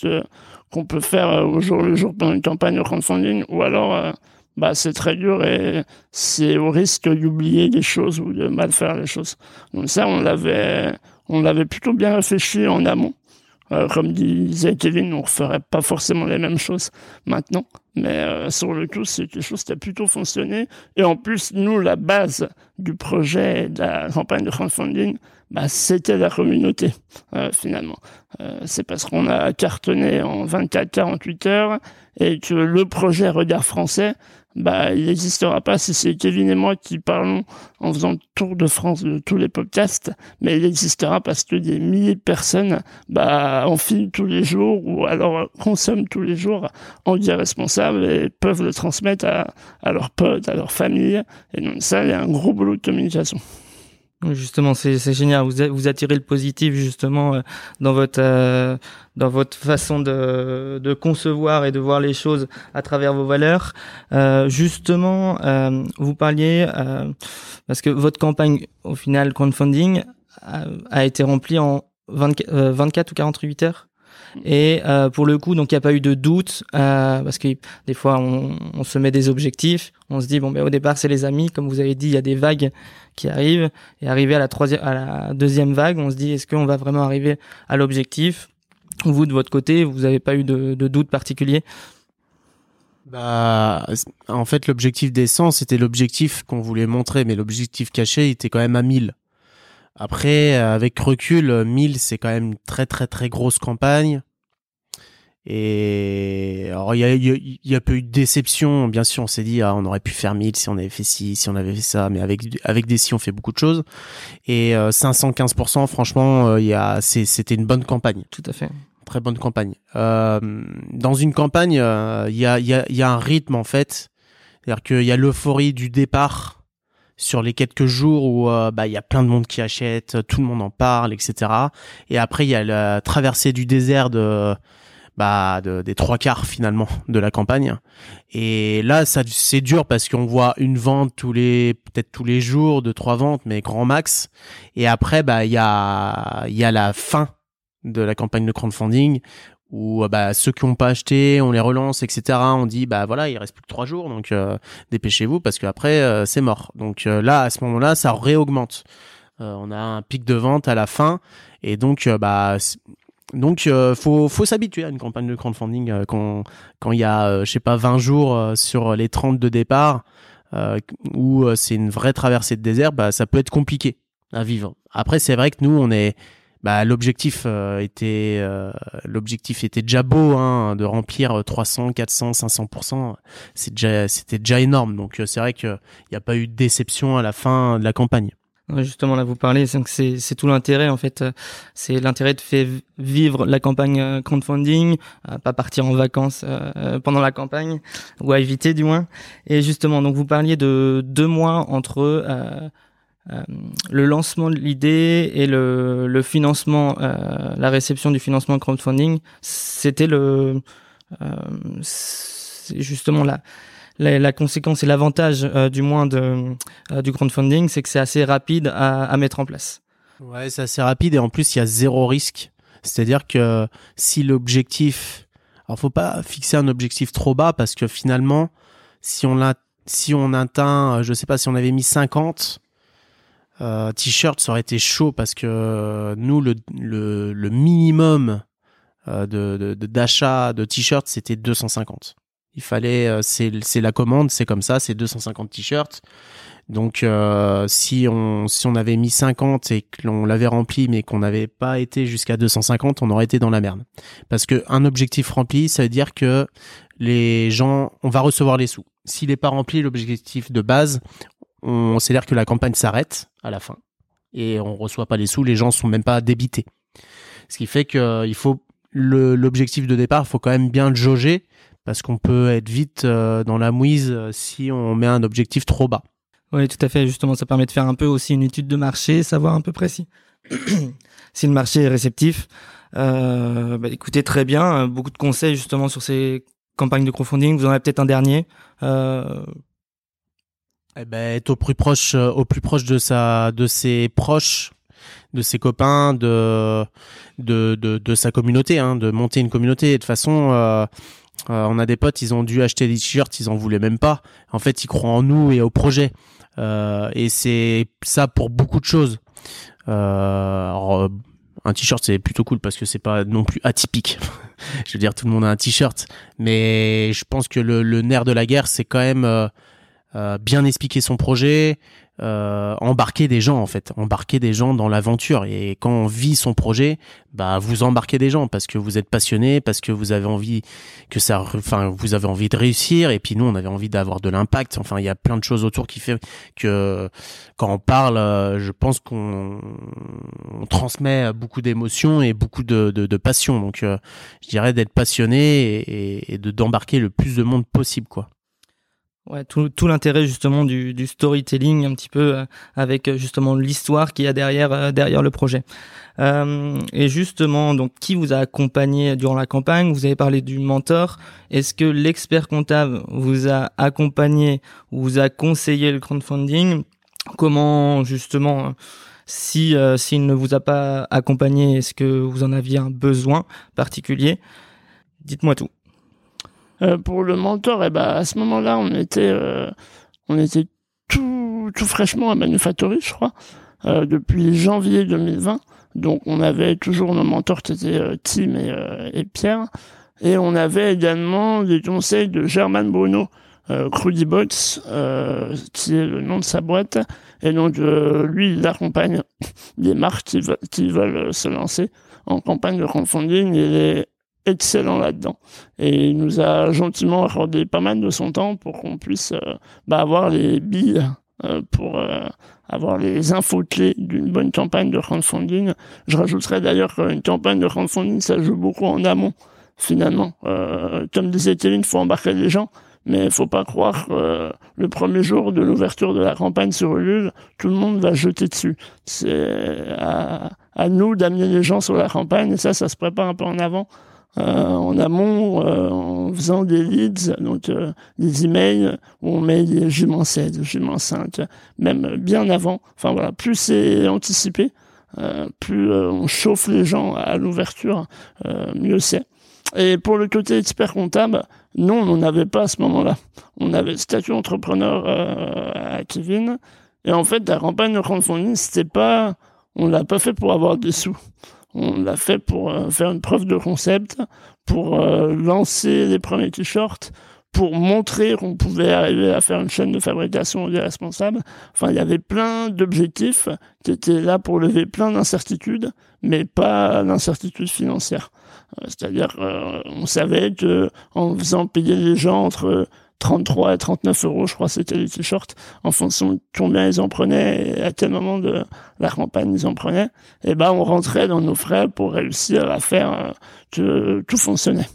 qu'on peut faire euh, au jour le jour pendant une campagne de crowdfunding, ou alors, euh, bah, c'est très dur et c'est au risque d'oublier des choses ou de mal faire les choses. Donc ça, on l'avait, on l'avait plutôt bien réfléchi en amont. Euh, comme disait Kevin, on ne ferait pas forcément les mêmes choses maintenant. Mais euh, sur le coup, c'est quelque chose qui a plutôt fonctionné. Et en plus, nous, la base du projet de la campagne de crowdfunding, bah, c'était la communauté, euh, finalement. c'est parce qu'on a cartonné en 24-48 heures et que le projet Regard français bah, il n'existera pas si c'est Kevin et moi qui parlons en faisant le tour de France de tous les podcasts, mais il existera parce que des milliers de personnes, bah, en filment tous les jours ou alors consomment tous les jours en dire responsable et peuvent le transmettre à, à leurs potes, à leur famille. Et donc ça, il y a un gros boulot de communication. Justement, c'est génial. Vous, vous attirez le positif justement euh, dans votre euh, dans votre façon de, de concevoir et de voir les choses à travers vos valeurs. Euh, justement, euh, vous parliez parce que votre campagne au final crowdfunding a, a été remplie en 24 ou 48 heures. Et euh, pour le coup, donc il n'y a pas eu de doute euh, parce que des fois on, on, se met des objectifs, on se dit bon ben au départ c'est les amis, comme vous avez dit, il y a des vagues qui arrivent et arrivé à la troisième, à la deuxième vague, on se dit est-ce qu'on va vraiment arriver à l'objectif? Vous de votre côté, vous n'avez pas eu de, doute particulier? Bah, en fait, l'objectif des 100, c'était l'objectif qu'on voulait montrer, mais l'objectif caché, était quand même à 1000. Après, avec recul, 1000, c'est quand même une très très très grosse campagne. Et alors il y a, y, y a peu eu de déception, bien sûr, on s'est dit ah, on aurait pu faire 1000 si on avait fait ci, si on avait fait ça, mais avec avec des si on fait beaucoup de choses. Et 515%, euh, franchement, euh, il y a c'était une bonne campagne. Tout à fait. Très bonne campagne. Euh, dans une campagne, il y a il y a il y a un rythme en fait, c'est-à-dire qu'il y a l'euphorie du départ sur les quelques jours où euh, bah il y a plein de monde qui achète, tout le monde en parle, etc. Et après il y a la traversée du désert de bah de, des trois quarts finalement de la campagne. Et là ça c'est dur parce qu'on voit une vente tous les peut-être tous les jours, de trois ventes mais grand max. Et après bah il y a il y a la fin de la campagne de crowdfunding où euh, bah, ceux qui n'ont pas acheté, on les relance, etc. On dit bah voilà, il reste plus que trois jours, donc euh, dépêchez-vous parce qu'après euh, c'est mort. Donc là, à ce moment-là, ça réaugmente. on a un pic de vente à la fin et donc bah donc faut faut s'habituer à une campagne de crowdfunding quand quand il y a je sais pas 20 jours sur les 30 de départ où c'est une vraie traversée de désert, bah ça peut être compliqué à vivre. Après c'est vrai que nous on est bah, l'objectif euh, était euh, l'objectif était déjà beau hein, de remplir 300 400 500 c'est déjà c'était déjà énorme. Donc euh, c'est vrai que il n'y a pas eu de déception à la fin de la campagne Justement, là, vous parlez, c'est, tout l'intérêt, en fait. C'est l'intérêt de faire vivre la campagne crowdfunding, pas partir en vacances pendant la campagne, ou à éviter, du moins. Et justement, donc, vous parliez de deux mois entre euh, le lancement de l'idée et le, financement, euh, la réception du financement crowdfunding, c'était le, euh, justement la, la, la, conséquence et l'avantage du moins de, du crowdfunding, c'est que c'est assez rapide à, à, mettre en place. Ouais, c'est assez rapide et en plus il y a zéro risque. C'est-à-dire que si l'objectif, alors faut pas fixer un objectif trop bas parce que finalement, si on l'a, si on atteint, je sais pas, si on avait mis 50, euh, t-shirt, ça aurait été chaud parce que euh, nous, le, le, le minimum euh, de d'achat de t-shirts, c'était 250. Il fallait, euh, c'est la commande, c'est comme ça, c'est 250 t-shirts. Donc si on si on avait mis 50 et que l'on l'avait rempli mais qu'on n'avait pas été jusqu'à 250, on aurait été dans la merde. Parce que un objectif rempli, ça veut dire que les gens, on va recevoir les sous. S'il n'est pas rempli l'objectif de base, on c'est-à-dire que la campagne s'arrête à la fin et on reçoit pas les sous, les gens sont même pas débités. Ce qui fait que il faut l'objectif de départ, faut quand même bien le jauger parce qu'on peut être vite dans la mouise si on met un objectif trop bas. Oui, tout à fait. Justement, ça permet de faire un peu aussi une étude de marché, savoir un peu précis (clears throat) si le marché est réceptif. Euh, bah, écoutez, très bien. Beaucoup de conseils justement sur ces campagnes de crowdfunding. Vous en avez peut-être un dernier. Euh... Eh ben, être au plus proche, euh, au plus proche de sa, de ses proches, de ses copains, de, de, de, de sa communauté, hein, de monter une communauté. de toute façon, euh, euh, on a des potes, ils ont dû acheter des t-shirts, ils en voulaient même pas. En fait, ils croient en nous et au projet. Euh, et c'est ça pour beaucoup de choses. Euh, alors, un t-shirt c'est plutôt cool parce que c'est pas non plus atypique. (laughs) je veux dire, tout le monde a un t-shirt, mais je pense que le, nerf de la guerre, c'est quand même bien expliquer son projet, euh, embarquer des gens en fait, embarquer des gens dans l'aventure. Et quand on vit son projet, bah vous embarquez des gens parce que vous êtes passionné, parce que vous avez envie que ça, enfin vous avez envie de réussir. Et puis nous, on avait envie d'avoir de l'impact. Enfin, il y a plein de choses autour qui fait que quand on parle, euh, je pense qu'on on transmet beaucoup d'émotions et beaucoup de, de, de passion. Donc, euh, je dirais d'être passionné et, et de d'embarquer le plus de monde possible, quoi. Ouais, tout, tout l'intérêt justement du, du, storytelling un petit peu euh, avec euh, justement l'histoire qu'il y a derrière euh, derrière le projet. Euh, et justement, donc qui vous a accompagné durant la campagne? Vous avez parlé du mentor. Est-ce que l'expert comptable vous a accompagné ou vous a conseillé le crowdfunding? Comment justement si s'il ne vous a pas accompagné, est-ce que vous en aviez un besoin particulier? Dites-moi tout. Euh, pour le mentor, et eh ben, à ce moment-là, on était, euh, on était tout, tout fraîchement à Manufactory, je crois, euh, depuis janvier 2020. Donc, on avait toujours nos mentors qui étaient Tim et, et, Pierre. Et on avait également des conseils de German Bruno, euh, Bots, euh, qui est le nom de sa boîte. Et donc, lui, il accompagne (laughs) des marques qui, qui, veulent se lancer en campagne de crowdfunding. Il est excellent là-dedans. Et il nous a gentiment accordé pas mal de son temps pour qu'on puisse euh, bah, avoir les billes euh, pour euh, avoir les infos clés d'une bonne campagne de crowdfunding. Je rajouterais d'ailleurs qu'une campagne de crowdfunding, ça joue beaucoup en amont, finalement. comme disait Kevin, il faut embarquer les gens. Mais il faut pas croire que le premier jour de l'ouverture de la campagne sur Ulule, tout le monde va jeter dessus. C'est à, à nous d'amener les gens sur la campagne et ça, ça se prépare un peu en avant en amont euh, en faisant des leads, donc euh, des emails où on met des jument 7, jument 5, même bien avant. Enfin voilà, plus c'est anticipé, plus on chauffe les gens à l'ouverture, mieux c'est. Et pour le côté expert comptable, non, on n'en avait pas à ce moment-là. On avait statut entrepreneur à Kevin. Et en fait, la campagne de crowdfunding, c'était pas, on l'a pas fait pour avoir des sous. On l'a fait pour euh, faire une preuve de concept, pour euh, lancer les premiers t-shirts, pour montrer qu'on pouvait arriver à faire une chaîne de fabrication des responsables. Enfin, il y avait plein d'objectifs qui étaient là pour lever plein d'incertitudes, mais pas d'incertitudes financières. Euh, c'est-à-dire, on savait que en faisant payer les gens entre 33 et 39 euros, je crois, c'était les t-shirts, en fonction de combien ils en prenaient et à quel moment de la campagne ils en prenaient. Et ben, on rentrait dans nos frais pour réussir à faire euh, que tout fonctionnait.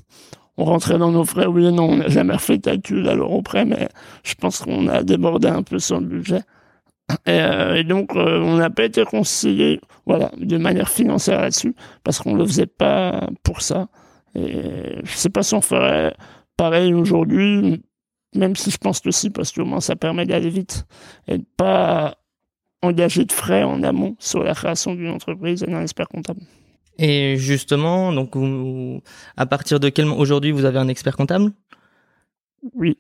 On rentrait dans nos frais, oui et non, on n'a jamais refait de à l'euro près, mais je pense qu'on a débordé un peu sur le budget. Et, euh, donc, euh, on n'a pas été conseillé, voilà, de manière financière là-dessus, parce qu'on le faisait pas pour ça. Et je sais pas si on ferait pareil aujourd'hui, même si je pense que si, parce que au moins ça permet d'aller vite et de pas engager de frais en amont sur la création d'une entreprise et d'un expert comptable. Et justement, donc à partir de quel aujourd'hui vous avez un expert comptable? Oui.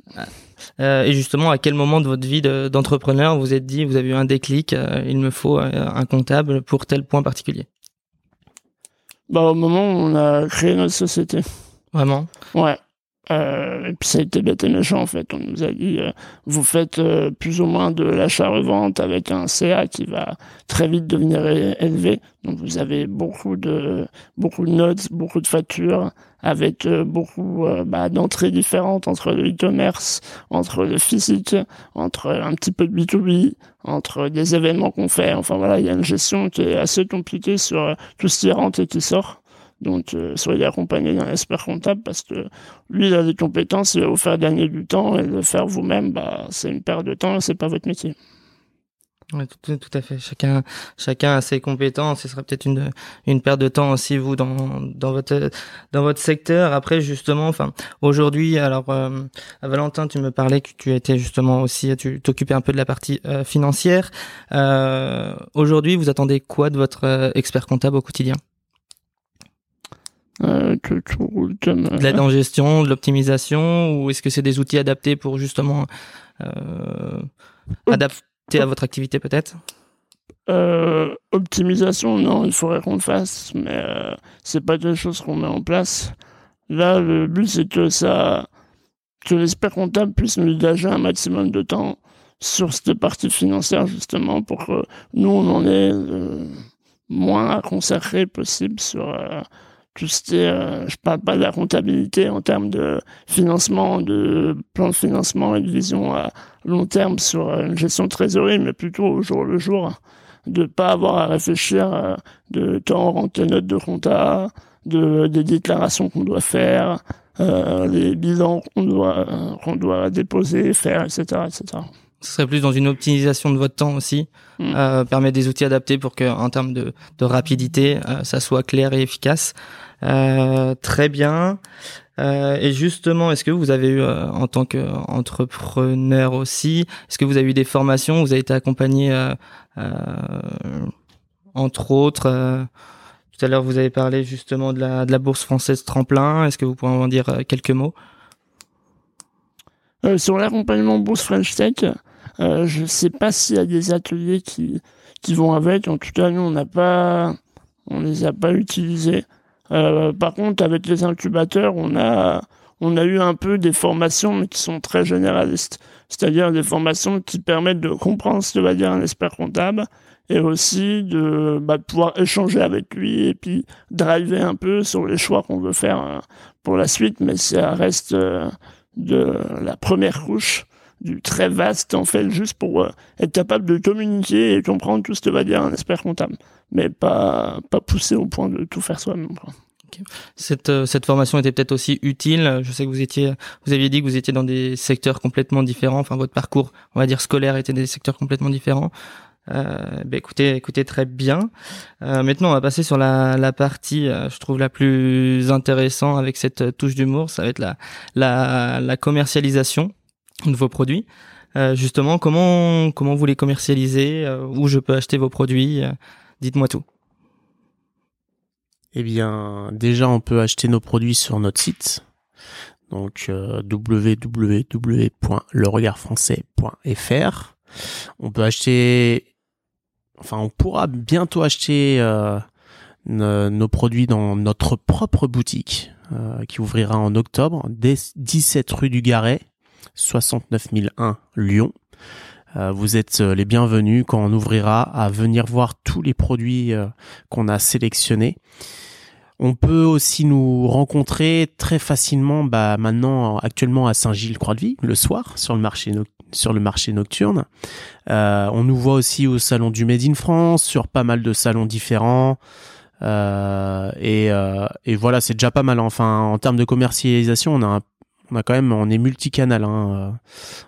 Euh, et justement, à quel moment de votre vie d'entrepreneur vous êtes dit, vous avez eu un déclic, euh, il me faut euh, un comptable pour tel point particulier? Bah au moment où on a créé notre société. Vraiment? Ouais. Euh, et puis ça a été bête et méchant en fait. On nous a dit euh, vous faites euh, plus ou moins de l'achat-revente avec un CA qui va très vite devenir élevé. Donc vous avez beaucoup de beaucoup de notes, beaucoup de factures avec beaucoup bah, d'entrées différentes entre le e-commerce, entre le physique, entre un petit peu de B2B, entre des événements qu'on fait. Enfin voilà, il y a une gestion qui est assez compliquée sur tout ce qui rentre et qui sort. Donc, euh, soyez accompagné d'un expert comptable parce que lui, il a des compétences, il va vous faire gagner du temps et le faire vous-même, bah, c'est une perte de temps et c'est pas votre métier. Ouais, tout, à fait. Chacun, chacun a ses compétences. Ce serait peut-être une une perte de temps aussi vous dans dans votre dans votre secteur. Après justement, enfin aujourd'hui, alors euh, Valentin, tu me parlais que tu étais justement aussi, tu t'occupais un peu de la partie euh, financière. Euh, aujourd'hui, vous attendez quoi de votre euh, expert comptable au quotidien? Euh, que tout roule comme... De l'aide en gestion, de l'optimisation, ou est-ce que c'est des outils adaptés pour justement euh, adapter à votre activité peut-être? Euh, optimisation, non, il faudrait qu'on le fasse, mais euh, c'est pas quelque chose qu'on met en place. Là, le but c'est que ça, que l'expert comptable puisse nous dégager un maximum de temps sur cette partie financière justement pour que nous on en ait euh, moins à consacrer possible sur euh, tout ce qui euh, je parle pas de la comptabilité en termes de financement, de plan de financement et de vision à long terme sur euh, une gestion de trésorerie, mais plutôt au jour le jour, de pas avoir à réfléchir euh, de temps rentre les notes de compta, de des déclarations qu'on doit faire, euh, les bilans qu'on doit qu'on doit déposer, faire, etc., etc. Ce serait plus dans une optimisation de votre temps aussi, Mm. euh, permettre des outils adaptés pour que, en termes de, de rapidité, euh, ça soit clair et efficace. Euh, très bien. Euh, et justement, est-ce que vous avez eu, euh, en tant qu'entrepreneur aussi, est-ce que vous avez eu des formations, vous avez été accompagné, euh, euh, entre autres, euh, tout à l'heure vous avez parlé justement de la, de la bourse française tremplin. Est-ce que vous pouvez en dire euh, quelques mots? Euh, sur l'accompagnement Bourse French Tech, euh, je sais pas s'il y a des ateliers qui, qui vont avec. En tout cas, nous, on n'a pas, on les a pas utilisés. Euh, par contre, avec les incubateurs, on a, on a eu un peu des formations, mais qui sont très généralistes. C'est-à-dire des formations qui permettent de comprendre ce que va dire un expert comptable et aussi de, bah, pouvoir échanger avec lui et puis driver un peu sur les choix qu'on veut faire euh, pour la suite. Mais ça reste de la première couche très vaste en fait juste pour euh, être capable de communiquer et comprendre tout ce que va dire un expert comptable mais pas pas pousser au point de tout faire soi-même. Cette, euh, cette formation était peut-être aussi utile. Je sais que vous étiez, vous aviez dit que vous étiez dans des secteurs complètement différents. Enfin, votre parcours, on va dire scolaire, était des secteurs complètement différents. Euh, ben écoutez, écoutez très bien. Euh, maintenant, on va passer sur la, la partie, euh, je trouve la plus intéressante avec cette touche d'humour. Ça va être la, la, la commercialisation de vos produits. Euh, justement, comment comment vous les commercialisez euh, Où je peux acheter vos produits euh, Dites-moi tout. Eh bien, déjà, on peut acheter nos produits sur notre site. Donc, euh, www.leregardfrançais.fr. On peut acheter, enfin, on pourra bientôt acheter euh, nos, nos produits dans notre propre boutique euh, qui ouvrira en octobre, dès 17 rue du Garret, 69 001 Lyon. Euh, vous êtes euh, les bienvenus quand on ouvrira à venir voir tous les produits euh, qu'on a sélectionnés. On peut aussi nous rencontrer très facilement, bah maintenant actuellement à Saint-Gilles-Croix-de-Vie le soir sur le marché sur le marché nocturne. On nous voit aussi au salon du Made in France, sur pas mal de salons différents. Et, et voilà, c'est déjà pas mal. Enfin, en termes de commercialisation, on a un- on a quand même, on est multicanal hein, euh,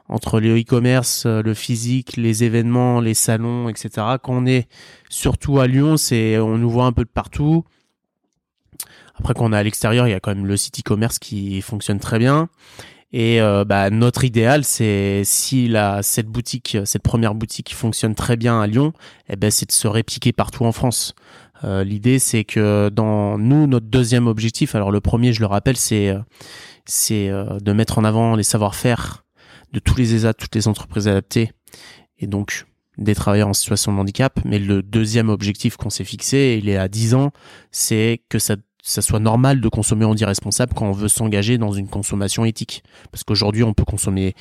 entre le e-commerce, euh, le physique, les événements, les salons, etc. Quand on est surtout à Lyon, c'est on nous voit un peu de partout. Après, quand on est à l'extérieur, il y a quand même le site e-commerce qui fonctionne très bien. Et euh, bah, notre idéal, c'est si cette boutique, cette première boutique fonctionne très bien à Lyon, eh ben c'est de se répliquer partout en France. L'idée, c'est que dans nous, notre deuxième objectif, alors le premier, je le rappelle, c'est c'est euh, de mettre en avant les savoir-faire de tous les ESA, toutes les entreprises adaptées, et donc des travailleurs en situation de handicap. Mais le deuxième objectif qu'on s'est fixé, il est à 10 ans, c'est que ça ça soit normal de consommer on dit responsable quand on veut s'engager dans une consommation éthique. Parce qu'aujourd'hui, on peut consommer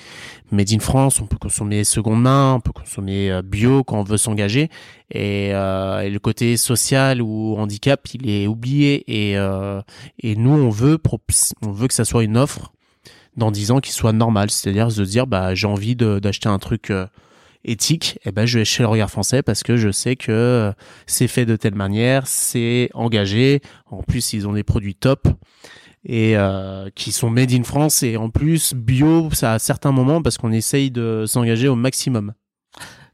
made in France, on peut consommer seconde main, on peut consommer euh, bio quand on veut s'engager. Et, euh, et, le côté social ou handicap, il est oublié. Et, euh, et nous, on veut, on veut que ça soit une offre dans 10 ans qui soit normale. C'est-à-dire se dire, bah, j'ai envie d'acheter un truc euh, éthique, eh ben je vais chez le regard français parce que je sais que c'est fait de telle manière, c'est engagé. En plus, ils ont des produits top et euh, qui sont made in France et en plus bio ça à certains moments parce qu'on essaye de s'engager au maximum.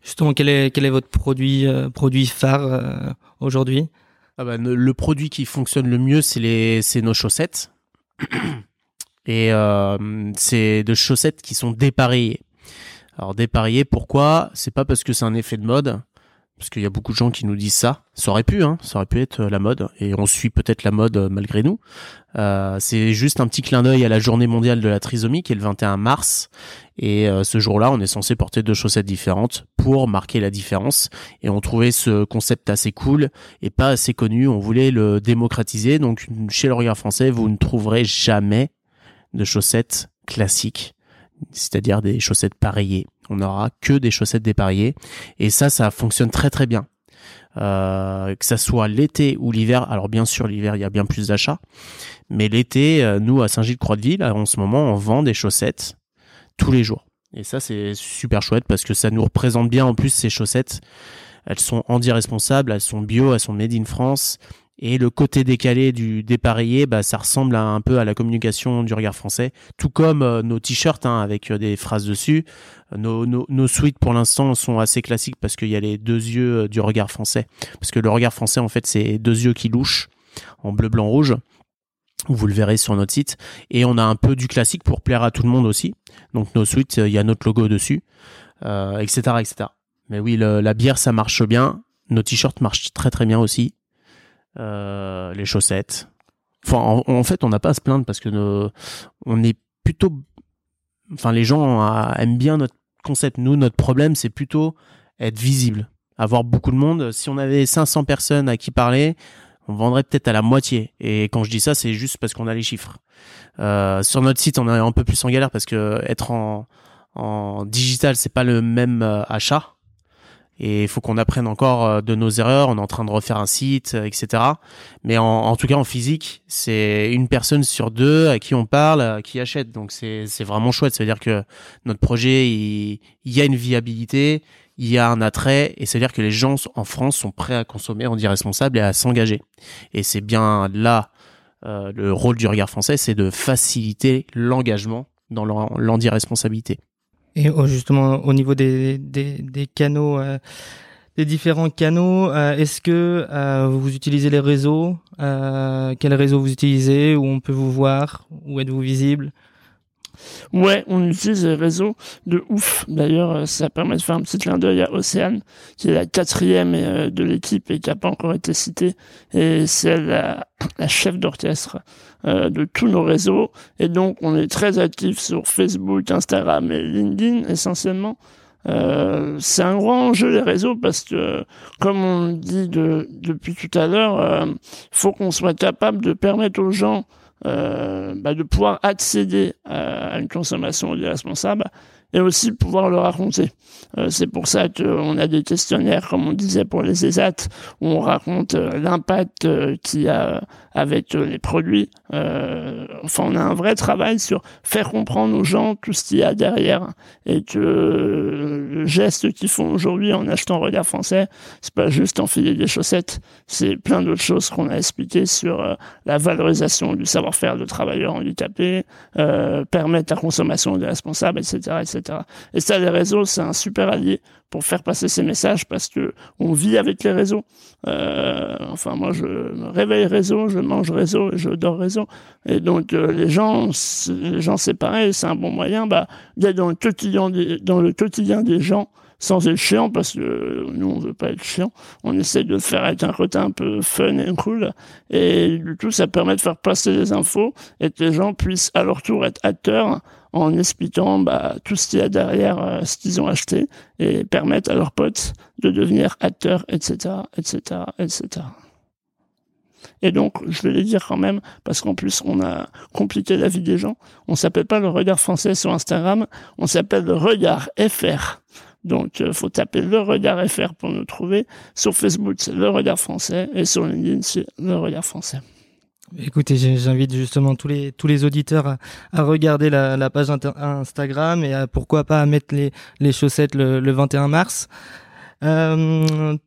Justement, quel est quel est votre produit euh, produit phare euh, aujourd'hui? Ah ben, le produit qui fonctionne le mieux c'est les c'est nos chaussettes (clears throat) et euh, c'est de chaussettes qui sont dépareillées. Alors dépareillé, pourquoi? C'est pas parce que c'est un effet de mode, parce qu'il y a beaucoup de gens qui nous disent ça. Ça aurait pu, hein, ça aurait pu être euh, la mode, et on suit peut-être la mode euh, malgré nous. Euh, c'est juste un petit clin d'œil à la journée mondiale de la trisomie qui est le 21 mars, et ce jour-là, on est censé porter deux chaussettes différentes pour marquer la différence. Et on trouvait ce concept assez cool et pas assez connu. On voulait le démocratiser. Donc chez le regard français, vous ne trouverez jamais de chaussettes classiques c'est-à-dire des chaussettes pareillées. On n'aura que des chaussettes dépareillées et ça, ça fonctionne très très bien. Euh, que ça soit l'été ou l'hiver. Alors bien sûr, l'hiver, il y a bien plus d'achats, mais l'été, euh, nous à Saint-Gilles-Croix-de-Ville, en ce moment, on vend des chaussettes tous les jours. Et ça, c'est super chouette parce que ça nous représente bien en plus ces chaussettes. Elles sont handi-responsables, elles sont bio, elles sont made in France. Et le côté décalé du dépareillé, bah, ça ressemble un peu à la communication du regard français, tout comme euh, nos t-shirts hein, avec euh, des phrases dessus. Nos, suites pour l'instant sont assez classiques parce qu'il y a les deux yeux euh, du regard français. Parce que le regard français, en fait, c'est deux yeux qui louchent en bleu, blanc, rouge. Vous le verrez sur notre site. Et on a un peu du classique pour plaire à tout le monde aussi. Donc nos suites, il y a notre logo dessus, etc., etc. Mais oui, la bière, ça marche bien. Nos t-shirts marchent très très bien aussi. Euh, les chaussettes. Enfin, en, fait, on n'a pas à se plaindre parce que nos, on est plutôt, enfin, les gens euh, aiment bien notre concept. Nous, notre problème, c'est plutôt être visible, avoir beaucoup de monde. Si on avait 500 personnes à qui parler, on vendrait peut-être à la moitié. Et quand je dis ça, c'est juste parce qu'on a les chiffres. Euh, sur notre site, on est un peu plus en galère parce que être en, en digital, c'est pas le même euh, achat et il faut qu'on apprenne encore euh, de nos erreurs. On est en train de refaire un site, euh, etc. Mais en, tout cas, en physique, c'est une personne sur deux à qui on parle, qui achète. Donc c'est vraiment chouette. Ça veut dire que notre projet, il, y a une viabilité, il y a un attrait, et ça veut dire que les gens en France sont prêts à consommer, on dit responsable, et à s'engager. Et c'est bien là euh, le rôle du regard français, c'est de faciliter l'engagement dans l'anti-responsabilité. Et oh, justement, au niveau des, des, canaux, euh, des différents canaux, euh, est-ce que euh, vous utilisez les réseaux Quels réseaux vous utilisez Où on peut vous voir Où êtes-vous visible? Ouais, on utilise les réseaux de ouf. D'ailleurs, ça permet de faire un petit clin d'œil à Océane, qui est la quatrième de l'équipe et qui n'a pas encore été citée. Et c'est la, la chef d'orchestre euh, de tous nos réseaux. Et donc, on est très actif sur Facebook, Instagram et LinkedIn essentiellement. Euh, c'est un grand enjeu les réseaux parce que, comme on dit de, depuis tout à l'heure, il faut qu'on soit capable de permettre aux gens euh, bah, de pouvoir accéder à une consommation irresponsable et aussi pouvoir le raconter. Euh, c'est pour ça qu'on a des questionnaires, comme on disait pour les ESAT, où on raconte euh, l'impact euh, qu'il y a avec les produits. Enfin, on a un vrai travail sur faire comprendre aux gens tout ce qu'il y a derrière et que le geste qu'ils font aujourd'hui en achetant Regard Français, c'est pas juste enfiler des chaussettes, c'est plein d'autres choses qu'on a expliquées sur la valorisation du savoir-faire de travailleurs handicapés, permettre la consommation des responsables, etc., etc. Et ça, les réseaux, c'est un super allié pour faire passer ces messages parce que on vit avec les réseaux. Euh, enfin, moi, je me réveille réseau, je mange réseau et je dors réseau. Et donc, euh, les gens, les gens, c'est pareil, c'est un bon moyen, bah, d'être dans le quotidien des, dans le quotidien des gens sans être chiant parce que nous on veut pas être chiant on essaie de faire être un côté un peu fun et cool et du coup ça permet de faire passer les infos et que les gens puissent à leur tour être acteurs en expliquant bah, tout ce qu'il y a derrière euh, ce qu'ils ont acheté et permettre à leurs potes de devenir acteurs, etc., etc., etc. Et donc, je vais les dire quand même, parce qu'en plus, on a compliqué la vie des gens. On s'appelle pas le regard français sur Instagram, on s'appelle le regard FR. Donc, euh, faut taper le regard FR pour nous trouver. Sur Facebook, c'est le regard français, et sur LinkedIn, c'est le regard français. Écoutez, j'invite justement tous les tous les auditeurs à, à regarder la, la page Instagram et à, pourquoi pas à mettre les, les chaussettes le, le 21 mars. Euh,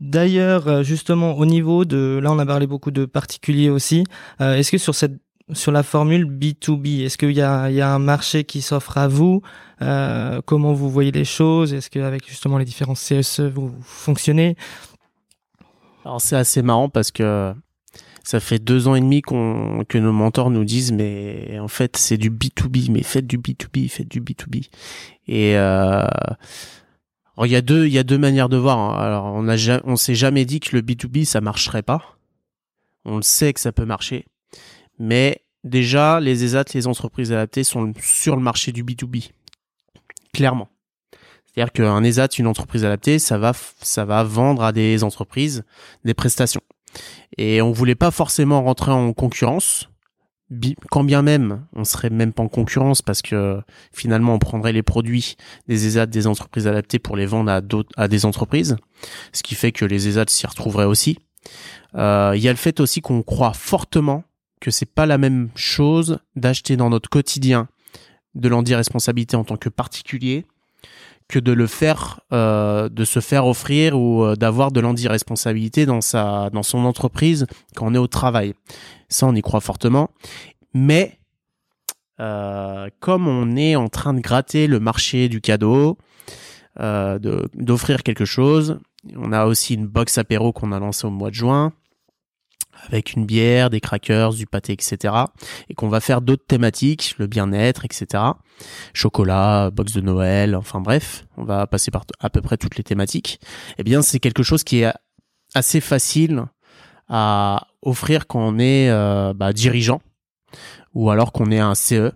D'ailleurs, justement, au niveau de, là, on a parlé beaucoup de particuliers aussi. Euh, est-ce que sur cette, sur la formule B2B, est-ce qu'il y a, il y a un marché qui s'offre à vous? Euh, Comment vous voyez les choses? Est-ce qu'avec justement les différents CSE, vous fonctionnez? Alors c'est assez marrant parce que ça fait deux ans et demi qu'on que nos mentors nous disent mais en fait c'est du B2B mais faites du B2B faites du B2B et euh, il y a deux il y a deux manières de voir hein. alors on a on s'est jamais dit que le B2B ça marcherait pas. On le sait que ça peut marcher. Mais déjà les ESAT les entreprises adaptées sont sur le marché du B2B clairement. C'est-à-dire qu'un ESAT, une entreprise adaptée, ça va, ça va vendre à des entreprises des prestations. Et on voulait pas forcément rentrer en concurrence, quand bien même on serait même pas en concurrence parce que finalement on prendrait les produits des ESAT des entreprises adaptées pour les vendre à à des entreprises, ce qui fait que les ESAT s'y retrouveraient aussi. Euh, il y a le fait aussi qu'on croit fortement que c'est pas la même chose d'acheter dans notre quotidien de l'anti-responsabilité en tant que particulier que de le faire, euh, de se faire offrir ou euh, d'avoir de l'anti-responsabilité dans son entreprise quand on est au travail. Ça, on y croit fortement. Mais euh, comme on est en train de gratter le marché du cadeau, d'offrir quelque chose, on a aussi une box apéro qu'on a lancée au mois de juin avec une bière, des crackers, du pâté, etc. Et qu'on va faire d'autres thématiques, le bien-être, etc. Chocolat, box de Noël, enfin bref, on va passer par à peu près toutes les thématiques. Eh bien, c'est quelque chose qui est assez facile à offrir quand on est euh, bah, dirigeant ou alors qu'on est un CE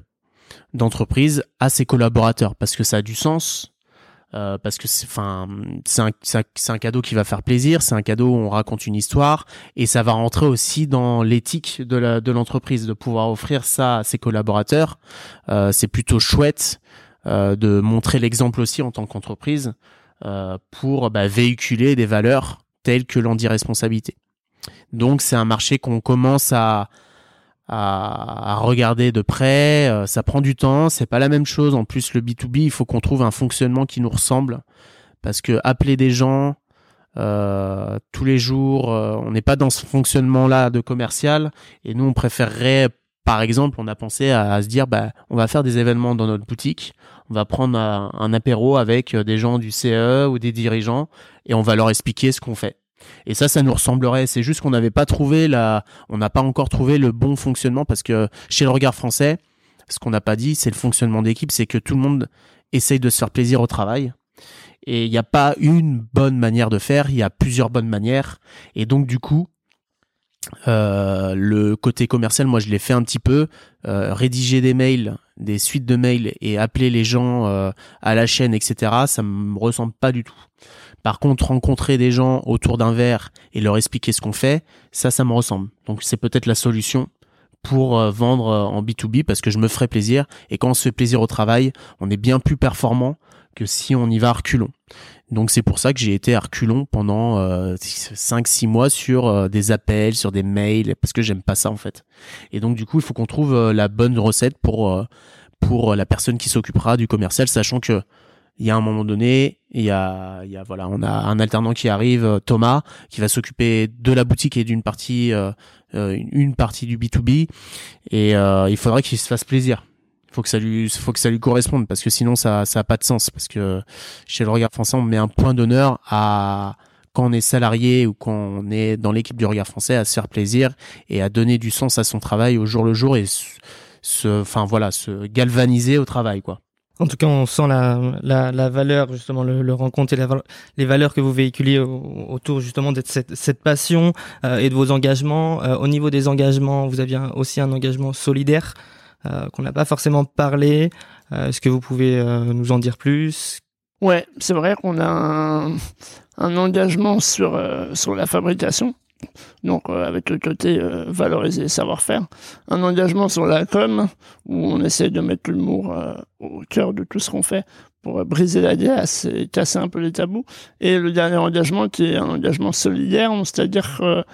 d'entreprise à ses collaborateurs parce que ça a du sens euh, parce que c'est enfin c'est un, un cadeau qui va faire plaisir, c'est un cadeau où on raconte une histoire et ça va rentrer aussi dans l'éthique de la de l'entreprise de pouvoir offrir ça à ses collaborateurs. Euh, c'est plutôt chouette euh, de montrer l'exemple aussi en tant qu'entreprise euh, pour bah, véhiculer des valeurs telles que l'anti-responsabilité. Donc c'est un marché qu'on commence à à, regarder de près. Euh, ça prend du temps, c'est pas la même chose. En plus, le B2B, il faut qu'on trouve un fonctionnement qui nous ressemble. Parce que appeler des gens euh, tous les jours, euh, on n'est pas dans ce fonctionnement-là de commercial. Et nous, on préférerait, par exemple, on a pensé à, se dire, bah, on va faire des événements dans notre boutique. On va prendre un, un apéro avec des gens du CE ou des dirigeants et on va leur expliquer ce qu'on fait. Et ça, ça nous ressemblerait. C'est juste qu'on n'avait pas trouvé la, on n'a pas encore trouvé le bon fonctionnement parce que chez le regard français, ce qu'on n'a pas dit, c'est le fonctionnement d'équipe, c'est que tout le monde essaye de se faire plaisir au travail. Et il n'y a pas une bonne manière de faire, il y a plusieurs bonnes manières. Et donc, du coup, euh, le côté commercial, moi, je l'ai fait un petit peu. Euh, rédiger des mails, des suites de mails et appeler les gens euh, à la chaîne, etc. Ça me ressemble pas du tout. Par contre, rencontrer des gens autour d'un verre et leur expliquer ce qu'on fait, ça, ça me ressemble. Donc c'est peut-être la solution pour euh, vendre euh, en B2B parce que je me ferai plaisir. Et quand on se fait plaisir au travail, on est bien plus performant que si on y va à reculons. Donc c'est pour ça que j'ai été à reculons pendant euh, 5-6 mois sur euh, des appels, sur des mails, parce que j'aime pas ça en fait. Et donc du coup, il faut qu'on trouve la bonne recette pour, pour la personne qui s'occupera du commercial, sachant que il y a un moment donné, il y a, il y a voilà, on a un alternant qui arrive, euh, Thomas, qui va s'occuper de la boutique et d'une partie, euh, euh une partie du B2B, et euh, il faudrait qu'il se fasse plaisir. Faut que ça lui, faut que ça lui corresponde parce que sinon ça, ça a pas de sens parce que chez le Regard Français on met un point d'honneur à quand on est salarié ou quand on est dans l'équipe du Regard Français à se faire plaisir et à donner du sens à son travail au jour le jour et se, enfin voilà, se galvaniser au travail quoi. En tout cas, on sent la, la, la valeur, justement, le, le rencontre et la, les valeurs que vous véhiculez autour justement de cette, cette passion euh, et de vos engagements. Euh, au niveau des engagements, vous aviez aussi un engagement solidaire euh, qu'on n'a pas forcément parlé. Est-ce que vous pouvez nous en dire plus? Ouais, c'est vrai qu'on a un, un, engagement sur, sur la fabrication donc euh, avec le côté euh, valoriser savoir-faire. Un engagement sur la com, où on essaie de mettre l'humour euh, au cœur de tout ce qu'on fait pour briser la glace et casser un peu les tabous. Et le dernier engagement qui est un engagement solidaire, c'est-à-dire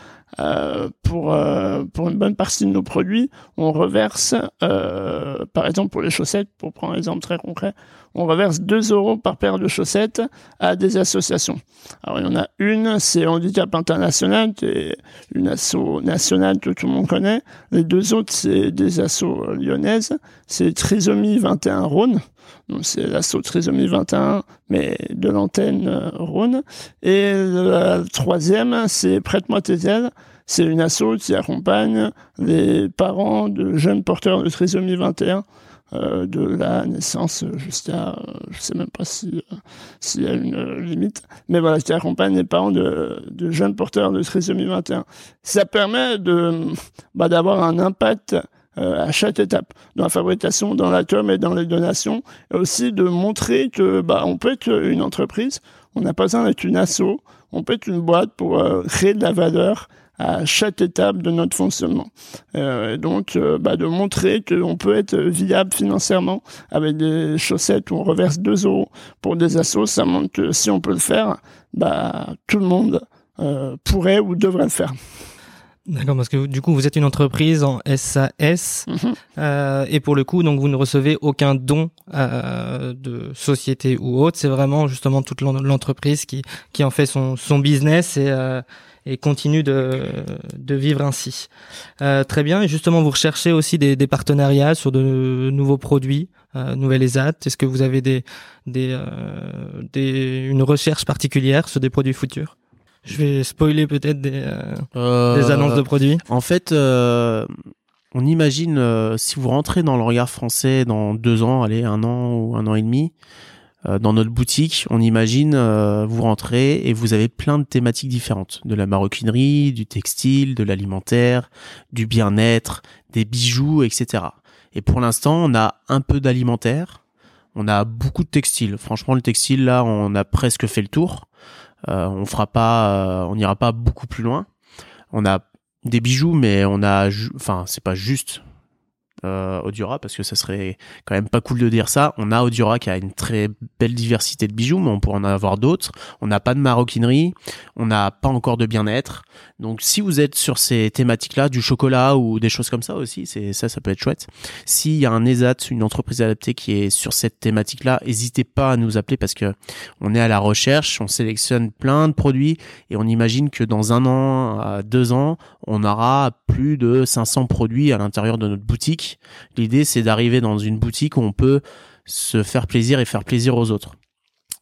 euh, pour euh, une bonne partie de nos produits, on reverse, euh, par exemple pour les chaussettes, pour prendre un exemple très concret, on reverse 2 euros par paire de chaussettes à des associations. Alors il y en a une, c'est Handicap International, qui est une asso nationale que tout le monde connaît. Les deux autres, c'est des assos lyonnaises. C'est Trisomie 21 Rhône. Donc c'est l'assaut Trisomie 21, mais de l'antenne euh, Rhône. Et la troisième, c'est Prête-moi tes ailes. C'est une asso qui accompagne les parents de jeunes porteurs de trisomie 21 euh, de la naissance jusqu'à, euh, je sais même pas si euh, s'il y a une euh, limite, mais voilà, qui accompagne les parents de, de jeunes porteurs de trisomie 21. Ça permet de bah, d'avoir un impact euh, à chaque étape dans la fabrication, dans la et dans les donations, et aussi de montrer que bah, on peut être une entreprise, on n'a pas besoin d'être une asso, on peut être une boîte pour euh, créer de la valeur à chaque étape de notre fonctionnement. Euh, et donc, euh, bah, de montrer qu'on peut être viable financièrement avec des chaussettes où on reverse 2 euros pour des assos, ça montre que si on peut le faire, bah, tout le monde euh, pourrait ou devrait le faire. D'accord, parce que du coup, vous êtes une entreprise en SAS Mhm. euh, et pour le coup, donc vous ne recevez aucun don euh, de société ou autre. C'est vraiment justement toute l'en- l'entreprise qui qui en fait son son business et euh, et continue de de vivre ainsi. Euh, très bien. Et justement, vous recherchez aussi des, des partenariats sur de nouveaux produits, euh, nouvelles ESAT. Est-ce que vous avez des des euh, des une recherche particulière sur des produits futurs? Je vais spoiler peut-être des euh, Euh, des annonces de produits. En fait, euh, on imagine euh, si vous rentrez dans le regard français dans deux ans, allez, un an ou un an et demi, euh, dans notre boutique, on imagine euh, vous rentrez et vous avez plein de thématiques différentes, de la maroquinerie, du textile, de l'alimentaire, du bien-être, des bijoux, etc. Et pour l'instant, on a un peu d'alimentaire, on a beaucoup de textile. Franchement, le textile là, on a presque fait le tour. Euh, on fera pas, euh, on n'ira pas beaucoup plus loin. On a des bijoux, mais on a, enfin, c'est pas juste euh, Audiora parce que ça serait quand même pas cool de dire ça. On a Audiora qui a une très belle diversité de bijoux, mais on pourrait en avoir d'autres. On n'a pas de maroquinerie, on n'a pas encore de bien-être. Donc, si vous êtes sur ces thématiques-là, du chocolat ou des choses comme ça aussi, c'est ça, ça peut être chouette. S'il y a un ESAT, une entreprise adaptée qui est sur cette thématique-là, n'hésitez pas à nous appeler parce que on est à la recherche, on sélectionne plein de produits et on imagine que dans un an à deux ans, on aura plus de 500 produits à l'intérieur de notre boutique. L'idée, c'est d'arriver dans une boutique où on peut se faire plaisir et faire plaisir aux autres.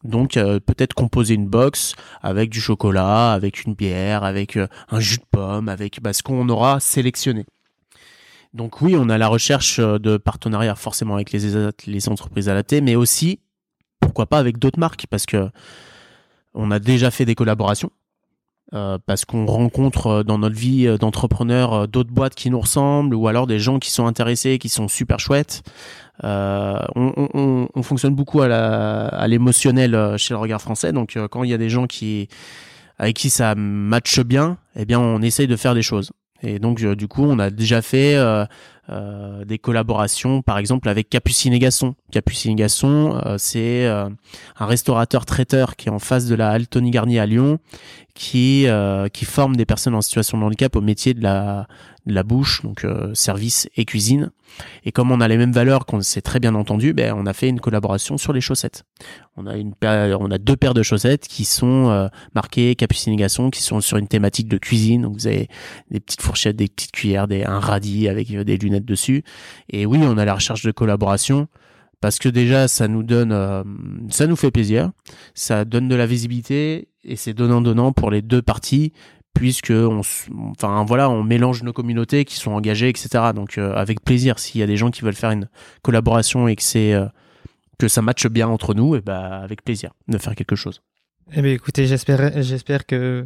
Donc euh, peut-être composer une box avec du chocolat, avec une bière, avec euh, un jus de pomme, avec bah, ce qu'on aura sélectionné. Donc oui, on a la recherche euh, de partenariats forcément avec les, entreprises adaptées, mais aussi pourquoi pas avec d'autres marques parce que on a déjà fait des collaborations euh, parce qu'on rencontre euh, dans notre vie euh, d'entrepreneur d'autres boîtes qui nous ressemblent ou alors des gens qui sont intéressés qui sont super chouettes. Euh, on, on- on, on fonctionne beaucoup à à l'émotionnel euh, chez le regard français. Donc quand il y a des gens qui avec qui ça matche bien eh bien on essaye de faire des choses. Et donc du coup on a déjà fait euh, des collaborations par exemple avec Capucine et Gaston. Capucine et Gaston euh, c'est un restaurateur traiteur qui est en face de la Halle Tony Garnier à Lyon qui euh, qui forme des personnes en situation de handicap au métier de la de la bouche donc euh, service et cuisine. Et comme on a les mêmes valeurs qu'on s'est très bien entendu ben on a fait une collaboration sur les chaussettes. On a une paire- on a deux paires de chaussettes qui sont euh, marquées Capucine et Gaston qui sont sur une thématique de cuisine. Donc vous avez des petites fourchettes des petites cuillères des un radis avec euh, des lunettes dessus. Et oui on a la recherche de collaboration parce que déjà ça nous donne euh, ça nous fait plaisir ça donne de la visibilité et c'est donnant donnant pour les deux parties puisque on enfin voilà on mélange nos communautés qui sont engagées etc donc euh, avec plaisir s'il y a des gens qui veulent faire une collaboration et que c'est euh, que ça matche bien entre nous et bah avec plaisir de faire quelque chose. Eh bien, écoutez, j'espère, j'espère que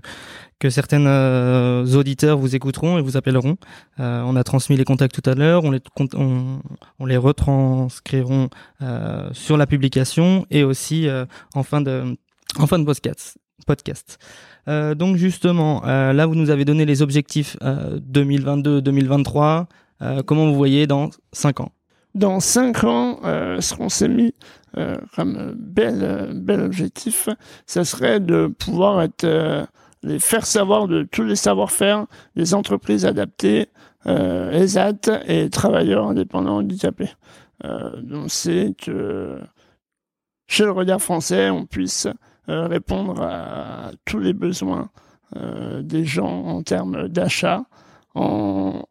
que certains euh, auditeurs vous écouteront et vous appelleront. Euh, on a transmis les contacts tout à l'heure, on les on, on les retranscriront euh, sur la publication et aussi euh, en fin de en fin de podcast. podcast. Euh, donc justement, euh, là vous nous avez donné les objectifs 2022-2023. comment vous voyez dans 5 ans? Dans 5 ans, ce qu'on s'est mis comme bel, bel objectif, ce serait de pouvoir être faire savoir de tous les savoir-faire des entreprises adaptées, euh, ESAT et travailleurs indépendants handicapés. Euh, donc c'est que chez le regard français, on puisse euh, répondre à tous les besoins des gens en termes d'achat, en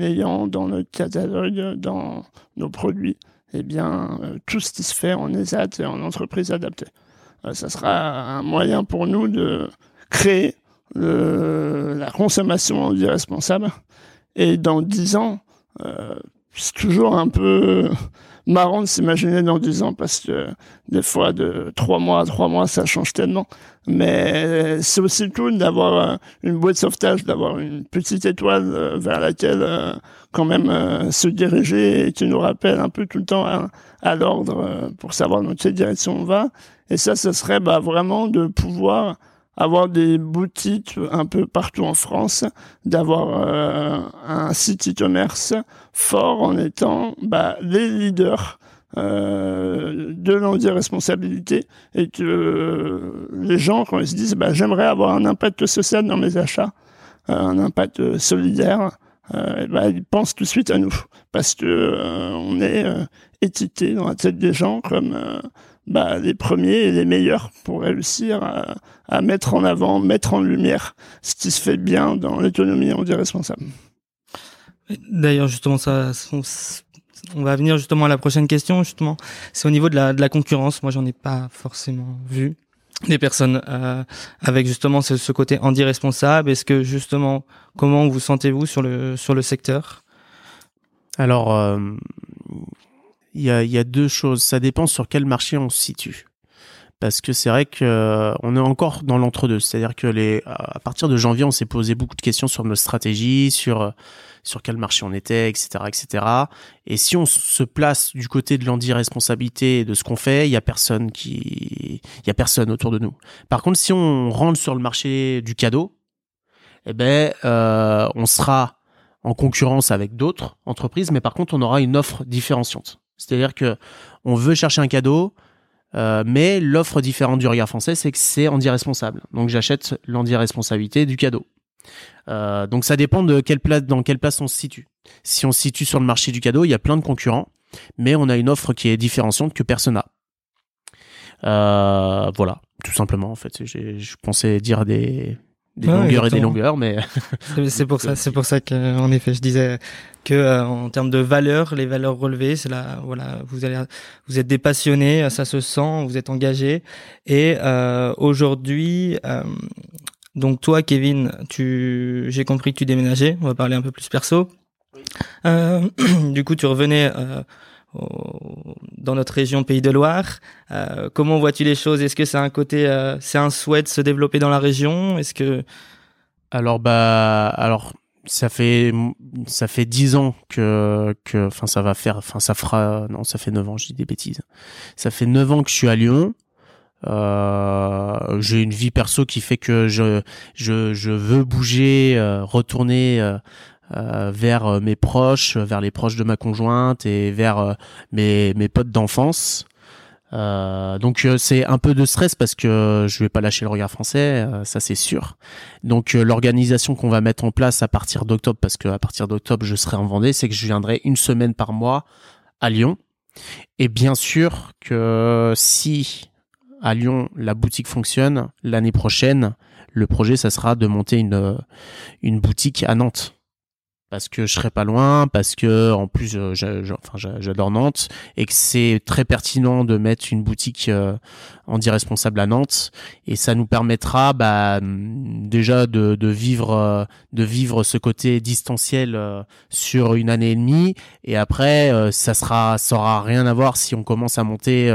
ayant dans notre catalogue, dans nos produits, eh bien, tout ce qui se fait en ESAT et en entreprise adaptée. ça sera un moyen pour nous de créer le, la consommation irresponsable. Et dans dix ans, euh, c'est toujours un peu marrant de s'imaginer dans dix ans parce que des fois de trois mois à trois mois ça change tellement. Mais c'est aussi cool d'avoir euh, une boîte de sauvetage, d'avoir une petite étoile euh, vers laquelle euh, quand même se diriger et qui nous rappelle un peu tout le temps à, à l'ordre pour savoir dans quelle direction on va. Et ça, ce serait bah, vraiment de pouvoir avoir des boutiques un peu partout en France, d'avoir euh, un site e-commerce fort en étant bah, les leaders euh, de l'anti-responsabilité et que les gens, quand ils se disent bah, j'aimerais avoir un impact social dans mes achats, euh, un impact solidaire, euh, bah, ils pensent tout de suite à nous. Parce que euh, on est étiqueté dans la tête des gens comme bah, les premiers et les meilleurs pour réussir à, à, mettre en avant, mettre en lumière ce qui se fait bien dans l'économie on dit responsable. D'ailleurs, justement, ça, on va venir justement à la prochaine question. Justement, c'est au niveau de la, de la concurrence. Moi, j'en ai pas forcément vu des personnes euh, avec justement ce, ce côté handi responsable. Est-ce que justement, comment vous sentez-vous sur le sur le secteur? Alors, euh, il y a, y a, deux choses. Ça dépend sur quel marché on se situe. Parce que c'est vrai que euh, est encore dans l'entre-deux. C'est-à-dire que les, à partir de janvier, on s'est posé beaucoup de questions sur nos stratégies, sur euh, sur quel marché on était, etc., etc. Et si on se place du côté de l'anti-responsabilité de ce qu'on fait, il y a personne qui, il y a personne autour de nous. Par contre, si on rentre sur le marché du cadeau, eh ben, euh, on sera en concurrence avec d'autres entreprises, mais par contre, on aura une offre différenciante. C'est-à-dire que on veut chercher un cadeau, euh, mais l'offre différente du regard français, c'est que c'est anti-responsable. Donc j'achète l'anti-responsabilité du cadeau. Euh, donc ça dépend de quelle place, dans quelle place on se situe. Si on se situe sur le marché du cadeau, il y a plein de concurrents, mais on a une offre qui est différenciante que personne n'a. Euh, voilà, tout simplement en fait. Je pensais dire des, des longueurs et des longueurs, mais c'est pour ça, c'est pour ça (laughs) qu'en effet, je disais que euh, en termes de valeurs, les valeurs relevées, c'est là, voilà, vous allez, vous êtes des passionnés, ça se sent, vous êtes engagés, et euh, aujourd'hui, euh, donc toi, Kevin, tu, j'ai compris que tu déménageais. On va parler un peu plus perso. Euh, (clears throat) du coup, tu revenais dans notre région Pays de Loire. Euh, comment vois-tu les choses? Est-ce que c'est un côté, euh, c'est un souhait de se développer dans la région? Est-ce que alors bah alors ça fait ça fait dix ans que que enfin ça va faire enfin ça fera non ça fait neuf ans je dis des bêtises. Ça fait neuf ans que je suis à Lyon. Euh, j'ai une vie perso qui fait que je je, je veux bouger retourner vers euh, mes proches, vers les proches de ma conjointe et vers euh, mes, mes potes d'enfance. Euh, donc c'est un peu de stress parce que je vais pas lâcher le regard français, ça c'est sûr. Donc l'organisation qu'on va mettre en place à partir d'octobre, parce que à partir d'octobre je serai en Vendée, c'est que je viendrai une semaine par mois à Lyon. Et bien sûr que si à Lyon la boutique fonctionne, l'année prochaine, le projet ça sera de monter une une boutique à Nantes parce que je serai pas loin, parce que en plus euh, j'adore Nantes et que c'est très pertinent de mettre une boutique euh, en responsable à Nantes. Et ça nous permettra bah, déjà de, de vivre euh, de vivre ce côté distanciel sur une année et demie. Et après ça sera ça aura rien à voir si on commence à monter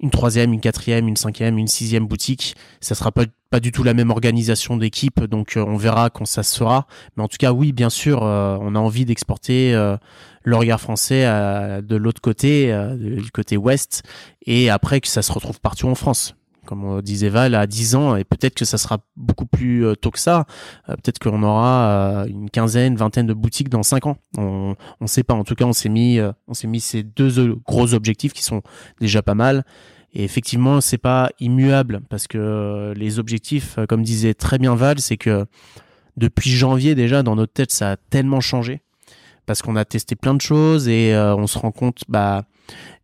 une troisième, une quatrième, une cinquième, une sixième boutique. Ça sera pas, du tout la même organisation d'équipe, donc euh, on verra quand ça se fera. Mais en tout cas, oui, bien sûr, euh, on a envie d'exporter euh, français de l'autre côté, du côté ouest, et après que ça se retrouve partout en France. Comme on disait Val, à 10 ans, et peut-être que ça sera beaucoup plus tôt que ça. peut-être qu'on aura une quinzaine, vingtaine de boutiques dans 5 ans. On ne sait pas. En tout cas, on s'est mis, on s'est mis ces deux gros objectifs qui sont déjà pas mal. Et effectivement, c'est pas immuable parce que les objectifs, comme disait très bien Val, c'est que depuis janvier déjà dans notre tête, ça a tellement changé parce qu'on a testé plein de choses et euh, on se rend compte bah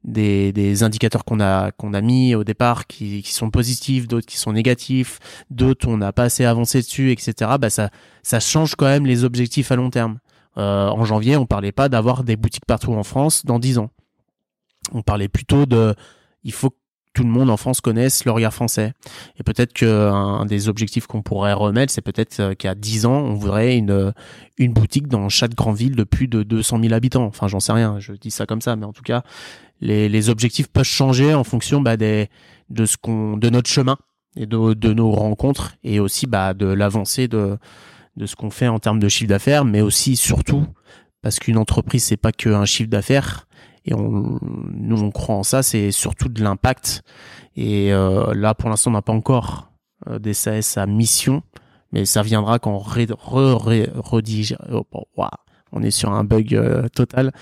des, des indicateurs qu'on a qu'on a mis au départ qui, qui sont positifs, d'autres qui sont négatifs, d'autres on n'a pas assez avancé dessus, etc. Bah ça ça change quand même les objectifs à long terme. Euh, en janvier, on parlait pas d'avoir des boutiques partout en France dans 10 ans. On parlait plutôt de il faut tout le monde en France connaisse le regard français. Et peut-être qu'un des objectifs qu'on pourrait remettre, c'est peut-être euh, qu'à 10 ans, on voudrait une, une boutique dans chaque grande ville de plus de 200 000 habitants. Enfin, j'en sais rien, je dis ça comme ça, mais en tout cas, les, objectifs peuvent changer en fonction bah, des, de ce qu'on, notre chemin et de, de nos rencontres et aussi bah, de l'avancée de, de ce qu'on fait en termes de chiffre d'affaires, mais aussi surtout parce qu'une entreprise c'est pas qu'un chiffre d'affaires, et on, nous on croit en ça, c'est surtout de l'impact. Et euh, là, pour l'instant, on n'a pas encore euh, des SAS à mission, mais ça viendra quand on redige. Oh, on est sur un bug total.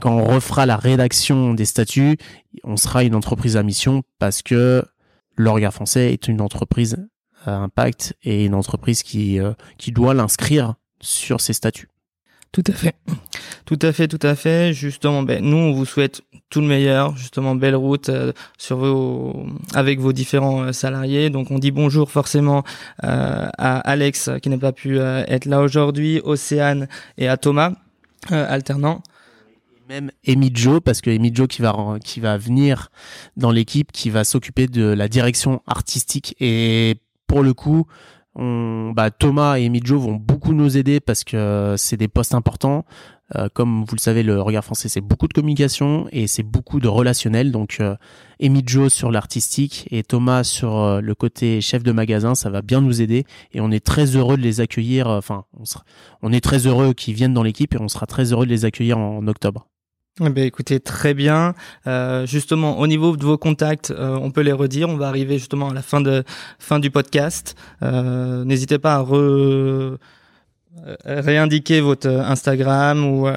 Quand on refera la rédaction des statuts, on sera une entreprise à mission parce que le français est une entreprise à impact et une entreprise qui, qui doit l'inscrire sur ses statuts. Tout à fait. Tout à fait, tout à fait. Justement, ben, nous, on vous souhaite tout le meilleur. Justement, belle route euh, sur vos, avec vos différents euh, salariés. Donc, on dit bonjour forcément euh, à Alex qui n'a pas pu être là aujourd'hui, Océane et à Thomas, alternant même Emidjo parce que Emidjo qui va qui va venir dans l'équipe qui va s'occuper de la direction artistique et pour le coup on, bah, Thomas et Emidjo vont beaucoup nous aider parce que c'est des postes importants. Euh, comme vous le savez, le regard français, c'est beaucoup de communication et c'est beaucoup de relationnel. Donc, euh, Emidjo sur l'artistique et Thomas sur euh, le côté chef de magasin, ça va bien nous aider. Et on est très heureux de les accueillir. Euh, enfin, on est très heureux qu'ils viennent dans l'équipe et on sera très heureux de les accueillir en octobre. Eh ben, écoutez, très bien. Euh, justement, au niveau de vos contacts, euh, on peut les redire. On va arriver justement à la fin de fin du podcast. Euh, n'hésitez pas à re, réindiquer votre Instagram ou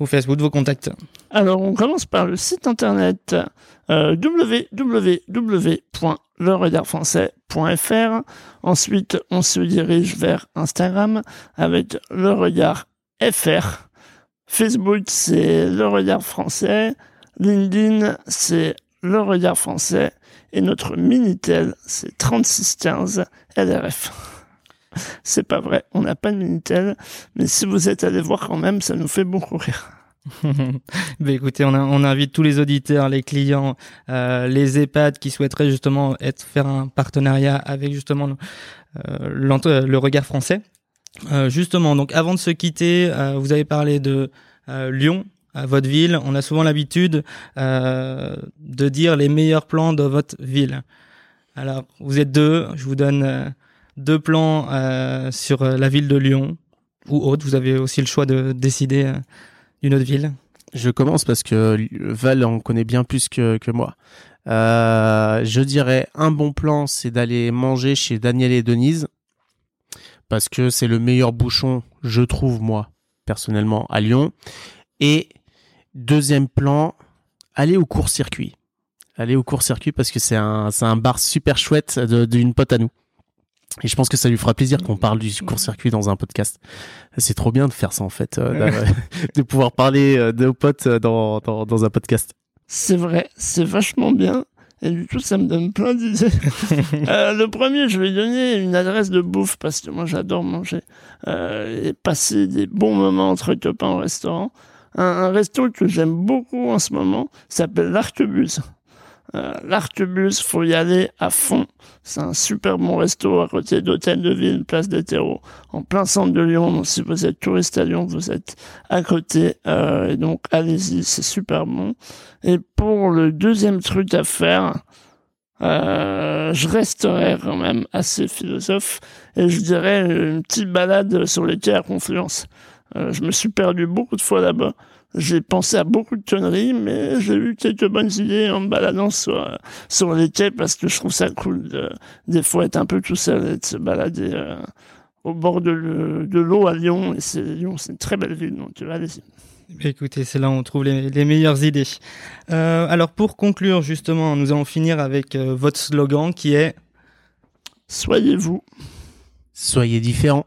ou Facebook, vos contacts. Alors, on commence par le site internet www.leregardfrançais.fr. Ensuite, on se dirige vers Instagram avec le regard FR. Facebook, c'est le regard français. LinkedIn, c'est le regard français. Et notre Minitel, c'est 3615 LRF. (laughs) C'est pas vrai, on n'a pas de Minitel, mais si vous êtes allé voir quand même, ça nous fait beaucoup rire. (laughs) bah écoutez, on, on, invite tous les auditeurs, les clients, euh, les EHPAD qui souhaiteraient justement être faire un partenariat avec justement euh, le regard français. Euh, justement, donc avant de se quitter, euh, vous avez parlé de euh, Lyon, à votre ville. On a souvent l'habitude de dire les meilleurs plans de votre ville. Alors, vous êtes deux. Je vous donne deux plans sur la ville de Lyon ou autre. Vous avez aussi le choix de décider d'une autre ville. Je commence parce que Val en connaît bien plus que, que moi. Je dirais un bon plan, c'est d'aller manger chez Daniel et Denise parce que c'est le meilleur bouchon, je trouve moi personnellement à Lyon. Et deuxième plan, aller au court-circuit. Aller au court-circuit parce que c'est un, c'est un bar super chouette d'une pote à nous. Et je pense que ça lui fera plaisir qu'on parle du court-circuit dans un podcast. C'est trop bien de faire ça en fait, euh, (laughs) de pouvoir parler euh, de nos potes euh, dans, dans, dans un podcast. C'est vrai, c'est vachement bien. Et du coup, ça me donne plein d'idées. (laughs) euh, le premier, je vais donner une adresse de bouffe parce que moi, j'adore manger euh, et passer des bons moments entre copains au restaurant. Un, un resto que j'aime beaucoup en ce moment s'appelle l'Arquebuse. Euh, faut y aller à fond. C'est un super bon resto à côté d'Hôtel de Ville, place des terreaux, en plein centre de Lyon. Donc si vous êtes touriste à Lyon, vous êtes à côté. Euh, et donc allez-y, c'est super bon. Et pour le deuxième truc à faire, euh, je resterai quand même assez philosophe et je dirais une petite balade sur les quais à Confluence. Euh, je me suis perdu beaucoup de fois là-bas. J'ai pensé à beaucoup de conneries, mais j'ai eu quelques bonnes idées en me baladant sur, sur les quais parce que je trouve ça cool de, des fois être un peu tout seul et de se balader euh, au bord de, de l'eau à Lyon. Et c'est, Lyon, c'est une très belle ville, donc allez-y. Écoutez, c'est là où on trouve les, les meilleures idées. Euh, alors pour conclure, justement, nous allons finir avec euh, votre slogan qui est Soyez vous. Soyez différents.